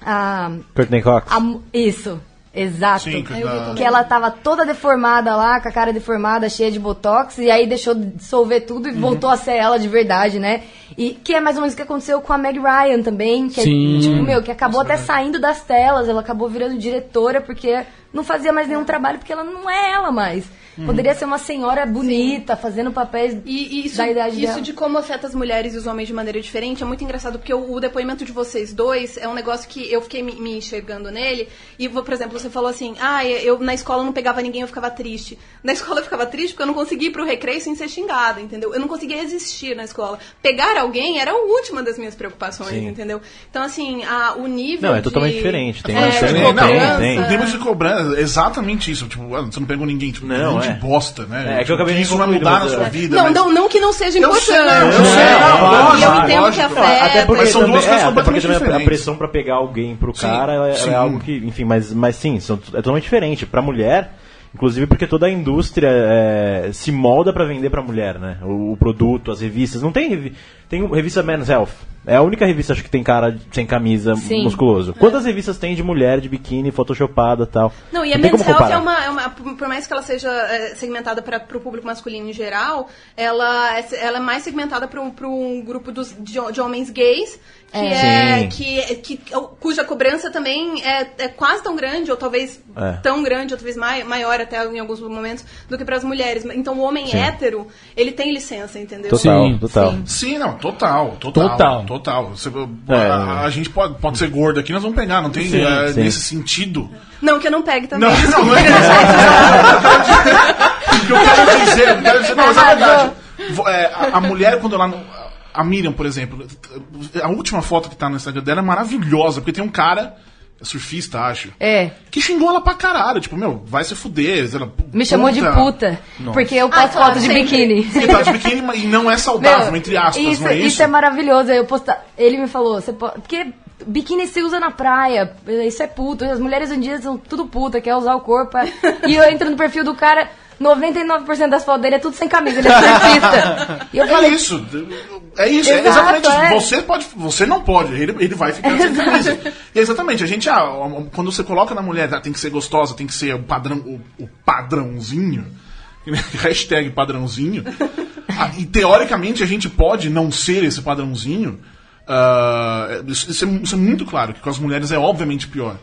a, Courtney Cox. a isso. Exato. Sim, que Eu vi da- também. Que ela tava toda deformada lá, com a cara deformada, cheia de botox, e aí deixou de dissolver tudo e Uhum. voltou a ser ela de verdade, né? E que é mais ou menos o que aconteceu com a Meg Ryan também, que Sim. é, tipo, meu, que acabou até saindo das telas, ela acabou virando diretora porque não fazia mais nenhum trabalho, porque ela não é ela mais. Uhum. Poderia ser uma senhora bonita, fazendo papéis E, e isso, da idade isso dela. de como afeta as mulheres e os homens de maneira diferente é muito engraçado, porque o, o depoimento de vocês dois é um negócio que eu fiquei me, me enxergando nele. E, por exemplo, você falou assim: ah, eu na escola não pegava ninguém, eu ficava triste. Na <laughs> escola eu ficava triste porque eu não conseguia ir pro recreio sem ser xingada, entendeu? Eu não conseguia existir na escola. Pegar alguém era a última das minhas preocupações, Sim. entendeu? Então, assim, a, o nível. Não, é de- totalmente diferente. Tem é, uma de diferença. Tem, cobrança. tem. O nível de cobrança é exatamente isso. Tipo, ah, você não pegou ninguém. Tipo, Não, gente é. bosta, né? É, que eu acabei de Isso vai mudar na sua é. vida. Não, mas- não, não que não seja Eu importante. sei, eu sei, não, e eu lógico, entendo lógico. que afeta. Até porque, são duas coisas é, até porque completamente também a- diferentes. pressão pra pegar alguém pro cara é, é sim. algo que, enfim, mas, mas sim, são, é totalmente diferente. Pra mulher, inclusive porque toda a indústria é, se molda pra vender pra mulher, né? O, o produto, as revistas. Não tem, tem um- revista Men's Health. É a única revista, acho que tem cara sem camisa Sim. musculoso. Quantas revistas tem de mulher, de biquíni, photoshopada e tal? Não, e a Men's Health comparar. é uma, é uma- Por mais que ela seja é, segmentada para o público masculino em geral, ela é, ela é mais segmentada para um grupo dos, de, de homens gays, que É. é, que, que, cuja cobrança também é, é quase tão grande, ou talvez É. tão grande, ou talvez mai, maior até em alguns momentos, do que para as mulheres. Então o homem Sim. hétero, ele tem licença, entendeu? Total, Sim, total. sim. Sim, não, total, total. Total. Total. Você- É. a, a gente pode, pode ser gordo aqui, nós vamos pegar, não tem Sim, é, sim. nesse sentido. Não, que eu não pegue também. Não, não, não é O que eu quero dizer, eu quero dizer, não, mas é verdade. É, a, a mulher, quando ela. A Miriam, por exemplo, a última foto que tá no Instagram dela é maravilhosa, porque tem um cara, é surfista, acho, É. que xingou ela pra caralho. Tipo, meu, vai se fuder. Ela, Me chamou de puta. Porque eu posto Ah, claro, foto de sempre. biquíni. Porque tá de biquíni e não é saudável, Meu, entre aspas, isso, não é isso? isso é maravilhoso. Eu posta... Ele me falou, você pode... porque biquíni se usa na praia, isso é puto. As mulheres hoje em dia são tudo puta, quer usar o corpo. é- <laughs> E eu entro no perfil do cara, 99% das fotos dele é tudo sem camisa, ele é surfista. <laughs> E eu É falei, isso, é isso, é Exato, exatamente isso. é. Você pode, você não pode, ele, ele vai ficar sem camisa. E é exatamente, a gente, ah, quando você coloca na mulher, ah, tem que ser gostosa, tem que ser o padrão, o, o padrãozinho, <laughs> hashtag padrãozinho, ah, e teoricamente a gente pode não ser esse padrãozinho, ah, isso, isso é, isso é muito claro, que com as mulheres é obviamente pior.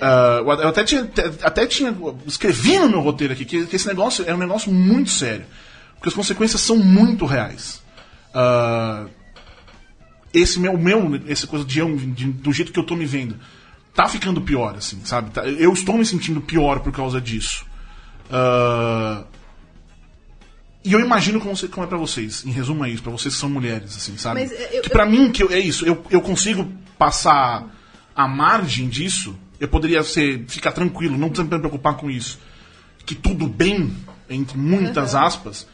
Ah, eu até tinha, até tinha. Escrevi no meu roteiro aqui que, que esse negócio é um negócio muito sério. Porque as consequências são muito reais. Ah, esse meu, meu, essa coisa de, eu- de- do jeito que eu tô me vendo, tá ficando pior, assim, sabe? Tá- eu estou me sentindo pior por causa disso. Ah, e eu imagino como, como é pra vocês. Em resumo é isso, pra vocês que são mulheres, assim, sabe? Eu- que pra mim que eu- é isso, eu, eu consigo passar a margem disso, eu poderia ser, ficar tranquilo, não me preocupar com isso. Que tudo bem, entre muitas aspas,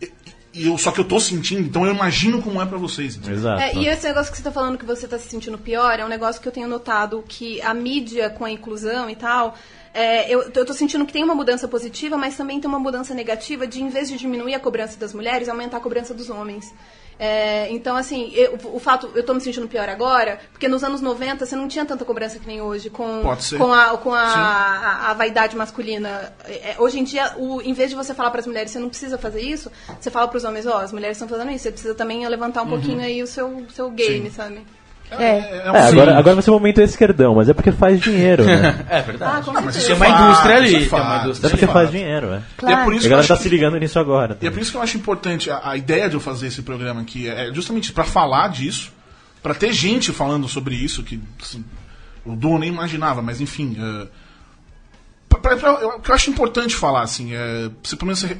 e, e eu, só que eu tô sentindo, então eu imagino como é pra vocês. Exato. É, e esse negócio que você tá falando que você tá se sentindo pior é um negócio que eu tenho notado que a mídia com a inclusão e tal. é, eu, eu tô sentindo que tem uma mudança positiva, mas também tem uma mudança negativa de, em vez de diminuir a cobrança das mulheres, aumentar a cobrança dos homens. É, então, assim, eu- o fato, eu tô me sentindo pior agora, porque nos anos 90 você não tinha tanta cobrança que nem hoje com, com, a, com a, a, a vaidade masculina. É, hoje em dia, o, em vez de você falar para as mulheres, você não precisa fazer isso, você fala para os homens, ó, as mulheres estão fazendo isso, você precisa também levantar um pouquinho aí o seu, seu game, Sim. sabe? É. É, um É, sim. agora, agora vai ser o momento esquerdão, mas é porque faz dinheiro, né? <laughs> É verdade. Ah, Ah, mas isso é uma indústria ali, isso é uma indústria É porque faz dinheiro, é. E é Claro. por A isso que eu galera tá que- se ligando nisso agora. E é por isso que eu acho importante a, a ideia de eu fazer esse programa aqui é justamente para falar disso, para ter gente falando sobre isso que assim, o Du nem imaginava, mas enfim, é, pra- pra- pra- eu- o que eu acho importante falar assim, é, você, pelo menos você-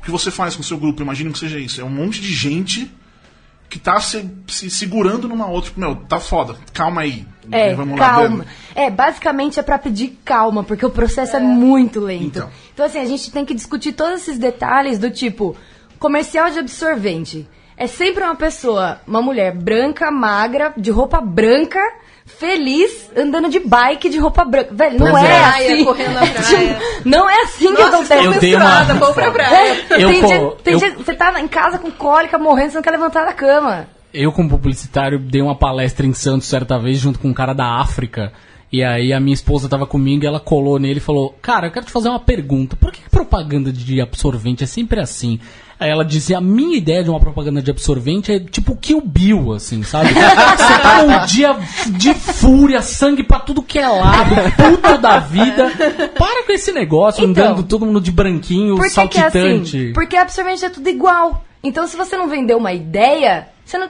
o que você faz com o seu grupo, imagino que seja isso, é um monte de gente que tá se, se segurando numa outra, tipo, meu, tá foda, calma aí, É, vamos lá, calma. ver- É, basicamente é pra pedir calma, porque o processo é, muito lento. Então. Então. assim, a gente tem que discutir todos esses detalhes do tipo, comercial de absorvente. É sempre uma pessoa, uma mulher branca, magra, de roupa branca, feliz, andando de bike de roupa branca. Velho, não é, é. Assim. correndo na <laughs> praia. não é assim que Nossa, acontece. estou Eu tenho uma- menstruada, vou pra praia. É, Eu, tem pô, dia- tem eu- dia- você tá em casa com cólica, morrendo, você não quer levantar da cama. Eu, como publicitário, dei uma palestra em Santos certa vez junto com um cara da África. E aí a minha esposa tava comigo e ela colou nele e falou: Cara, eu quero te fazer uma pergunta. Por que que propaganda de absorvente é sempre assim? Ela dizia: A minha ideia de uma propaganda de absorvente é tipo Kill Bill, assim, sabe? <laughs> Você tá num dia de fúria, sangue pra tudo que é lado, puta da vida. Para com esse negócio, Então. andando todo mundo de branquinho, Por que, que é saltitante. assim? Porque absorvente é tudo igual. Então, se você não vender uma ideia, você não.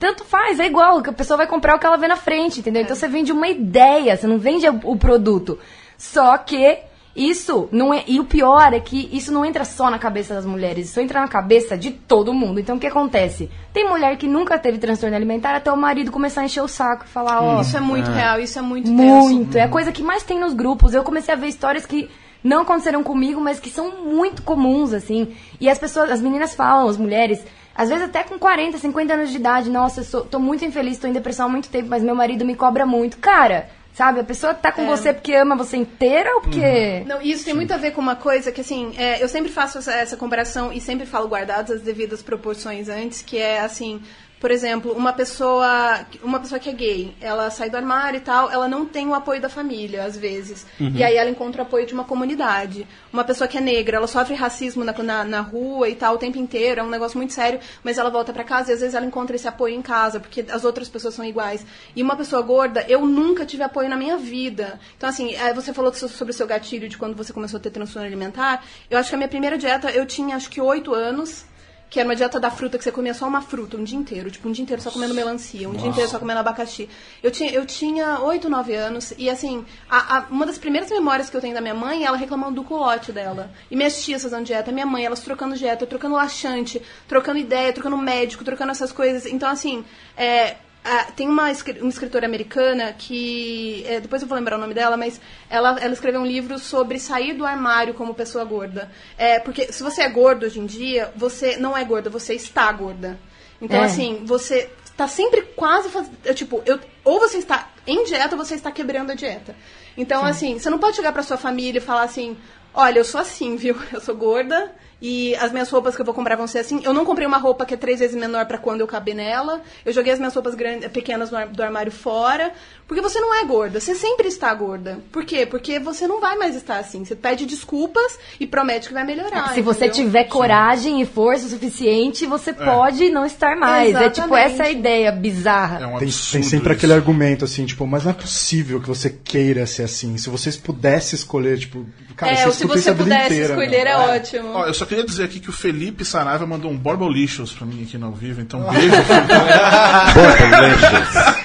Tanto faz, é igual. que A pessoa vai comprar o que ela vê na frente, entendeu? Então você vende uma ideia, você não vende o produto. Só que isso não é. E o pior é que isso não entra só na cabeça das mulheres, isso entra na cabeça de todo mundo. Então o que acontece? Tem mulher que nunca teve transtorno alimentar até o marido começar a encher o saco e falar, ó. Isso é muito real, isso é muito, Muito. tenso. É a coisa que mais tem nos grupos. Eu comecei a ver histórias que não aconteceram comigo, mas que são muito comuns, assim. E as pessoas, as meninas falam, as mulheres, às vezes até com 40, 50 anos de idade, nossa, eu sou, tô muito infeliz, tô em depressão há muito tempo, mas meu marido me cobra muito. Cara, sabe, a pessoa tá com você porque ama você inteira ou porque. Não, e isso tem muito a ver com uma coisa que, assim, é, eu sempre faço essa, essa comparação e sempre falo guardadas as devidas proporções antes, que é, assim, por exemplo, uma pessoa, uma pessoa que é gay, ela sai do armário e tal, ela não tem o apoio da família, às vezes. E aí ela encontra o apoio de uma comunidade. Uma pessoa que é negra, ela sofre racismo na, na, na rua e tal o tempo inteiro, é um negócio muito sério, mas ela volta pra casa e às vezes ela encontra esse apoio em casa, porque as outras pessoas são iguais. E uma pessoa gorda, eu nunca tive apoio na minha vida. Então, assim, eh, você falou so- sobre o seu gatilho de quando você começou a ter transtorno alimentar. Eu acho que a minha primeira dieta, eu tinha acho que oito anos. Que era uma dieta da fruta, que você comia só uma fruta um dia inteiro. Tipo, um dia inteiro só comendo melancia, um dia inteiro só comendo abacaxi. Eu tinha, eu tinha 8, 9 anos, e assim, a- a- uma das primeiras memórias que eu tenho da minha mãe é ela reclamando do culote dela. E minhas tias fazendo dieta, minha mãe, elas trocando dieta, trocando laxante, trocando ideia, trocando médico, trocando essas coisas. Então, assim, é, ah, tem uma, uma escritora americana que. é, depois eu vou lembrar o nome dela, mas ela, ela escreveu um livro sobre sair do armário como pessoa gorda. É, porque se você é gordo hoje em dia, você não é gorda, você está gorda. Então, É. assim, você tá sempre quase fazendo. Tipo, eu, ou você está em dieta ou você está quebrando a dieta. Então, assim, você não pode chegar pra sua família e falar assim: olha, eu sou assim, <laughs> viu? Eu sou gorda. E as minhas roupas que eu vou comprar vão ser assim. Eu não comprei uma roupa que é três vezes menor pra quando eu caber nela. Eu joguei as minhas roupas grandes, pequenas do armário fora. Porque você não é gorda. Você sempre está gorda. Por quê? Porque você não vai mais estar assim. Você pede desculpas e promete que vai melhorar. Se você entendeu? tiver coragem e força o suficiente, você pode não estar mais. É tipo Exatamente. essa a ideia bizarra. É um Tem, tem sempre isso. aquele argumento assim, tipo, mas não é possível que você queira ser assim. Se vocês pudessem escolher, tipo, cara, é, você ou se você pudesse inteira, escolher, meu. é ótimo. Ó, eu só queria dizer aqui que o Felipe Saraiva mandou um Borbolicious pra mim aqui no ao vivo, então beijo, Felipe.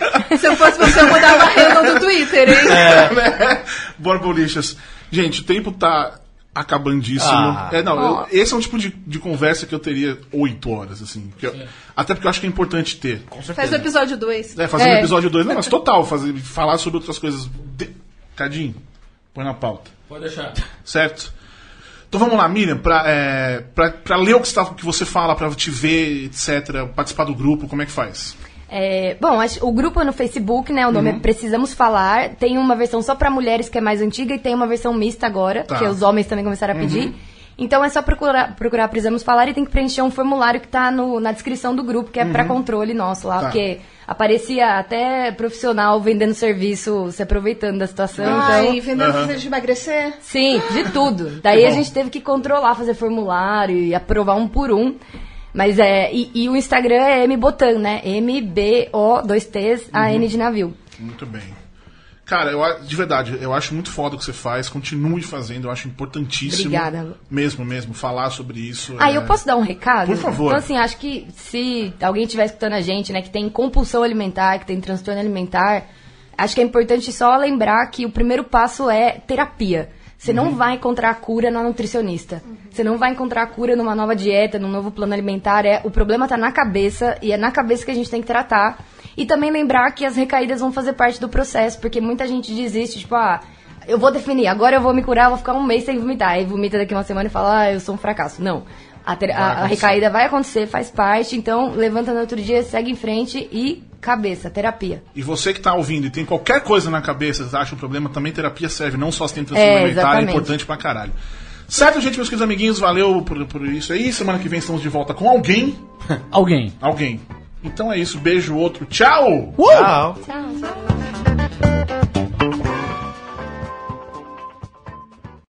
<laughs> Se eu fosse você, eu mudava a handle do Twitter, hein? <laughs> né? Borbolicious. Gente, o tempo tá acabandíssimo. Ah. É, não, eu- esse é um tipo de, de conversa que eu teria oito horas, assim. porque eu- até porque eu acho que é importante ter. Faz o episódio 2. É, fazer um É. episódio 2, não, mas <laughs> total, fazer, falar sobre outras coisas. De... Cadinho, põe na pauta. Pode deixar. Certo? Então vamos lá, Miriam, pra, é, pra, pra ler o que, está, o que você fala, pra te ver, etc., participar do grupo, como é que faz? É, bom, acho- o grupo é no Facebook, né? O nome Uhum. é Precisamos Falar. Tem uma versão só pra mulheres que é mais antiga e tem uma versão mista agora, Tá. que os homens também começaram a pedir. Então é só procurar, procurar Precisamos Falar e tem que preencher um formulário que tá no- na descrição do grupo, que é pra controle nosso lá, Tá. porque aparecia até profissional vendendo serviço, se aproveitando da situação. Ai, então, vendendo uhum. de emagrecer? Sim, de tudo. <gasps> Daí a gente teve que controlar, fazer formulário e aprovar um por um. Mas é. E, e o Instagram é MBotan, né? M-B-O, dois T's, A-N de navio. Muito bem. Cara, eu, de verdade, eu acho muito foda o que você faz, continue fazendo, eu acho importantíssimo. Obrigada. Mesmo, mesmo, falar sobre isso. Ah, é- eu posso dar um recado? Por favor. Então, assim, acho que se alguém estiver escutando a gente, né, que tem compulsão alimentar, que tem transtorno alimentar, acho que é importante só lembrar que o primeiro passo é terapia. Você Uhum. não vai encontrar a cura na nutricionista. Você não vai encontrar a cura numa nova dieta, num novo plano alimentar. É, o problema tá na cabeça e é na cabeça que a gente tem que tratar. E também lembrar que as recaídas vão fazer parte do processo, porque muita gente desiste, tipo, ah, eu vou definir, agora eu vou me curar, eu vou ficar um mês sem vomitar. Aí vomita daqui uma semana e fala, ah, eu sou um fracasso. Não. A, ter- a- a recaída vai acontecer, faz parte, então levanta no outro dia, segue em frente e cabeça, terapia. E você que tá ouvindo e tem qualquer coisa na cabeça, você acha um problema, também terapia serve, não só se tem É, transtorno alimentar, é exatamente. importante pra caralho. Certo, gente, meus queridos amiguinhos, valeu por, por isso aí. Semana que vem estamos de volta com alguém. <laughs> Alguém. Alguém. Então é isso, beijo, outro, tchau! Tchau. Tchau.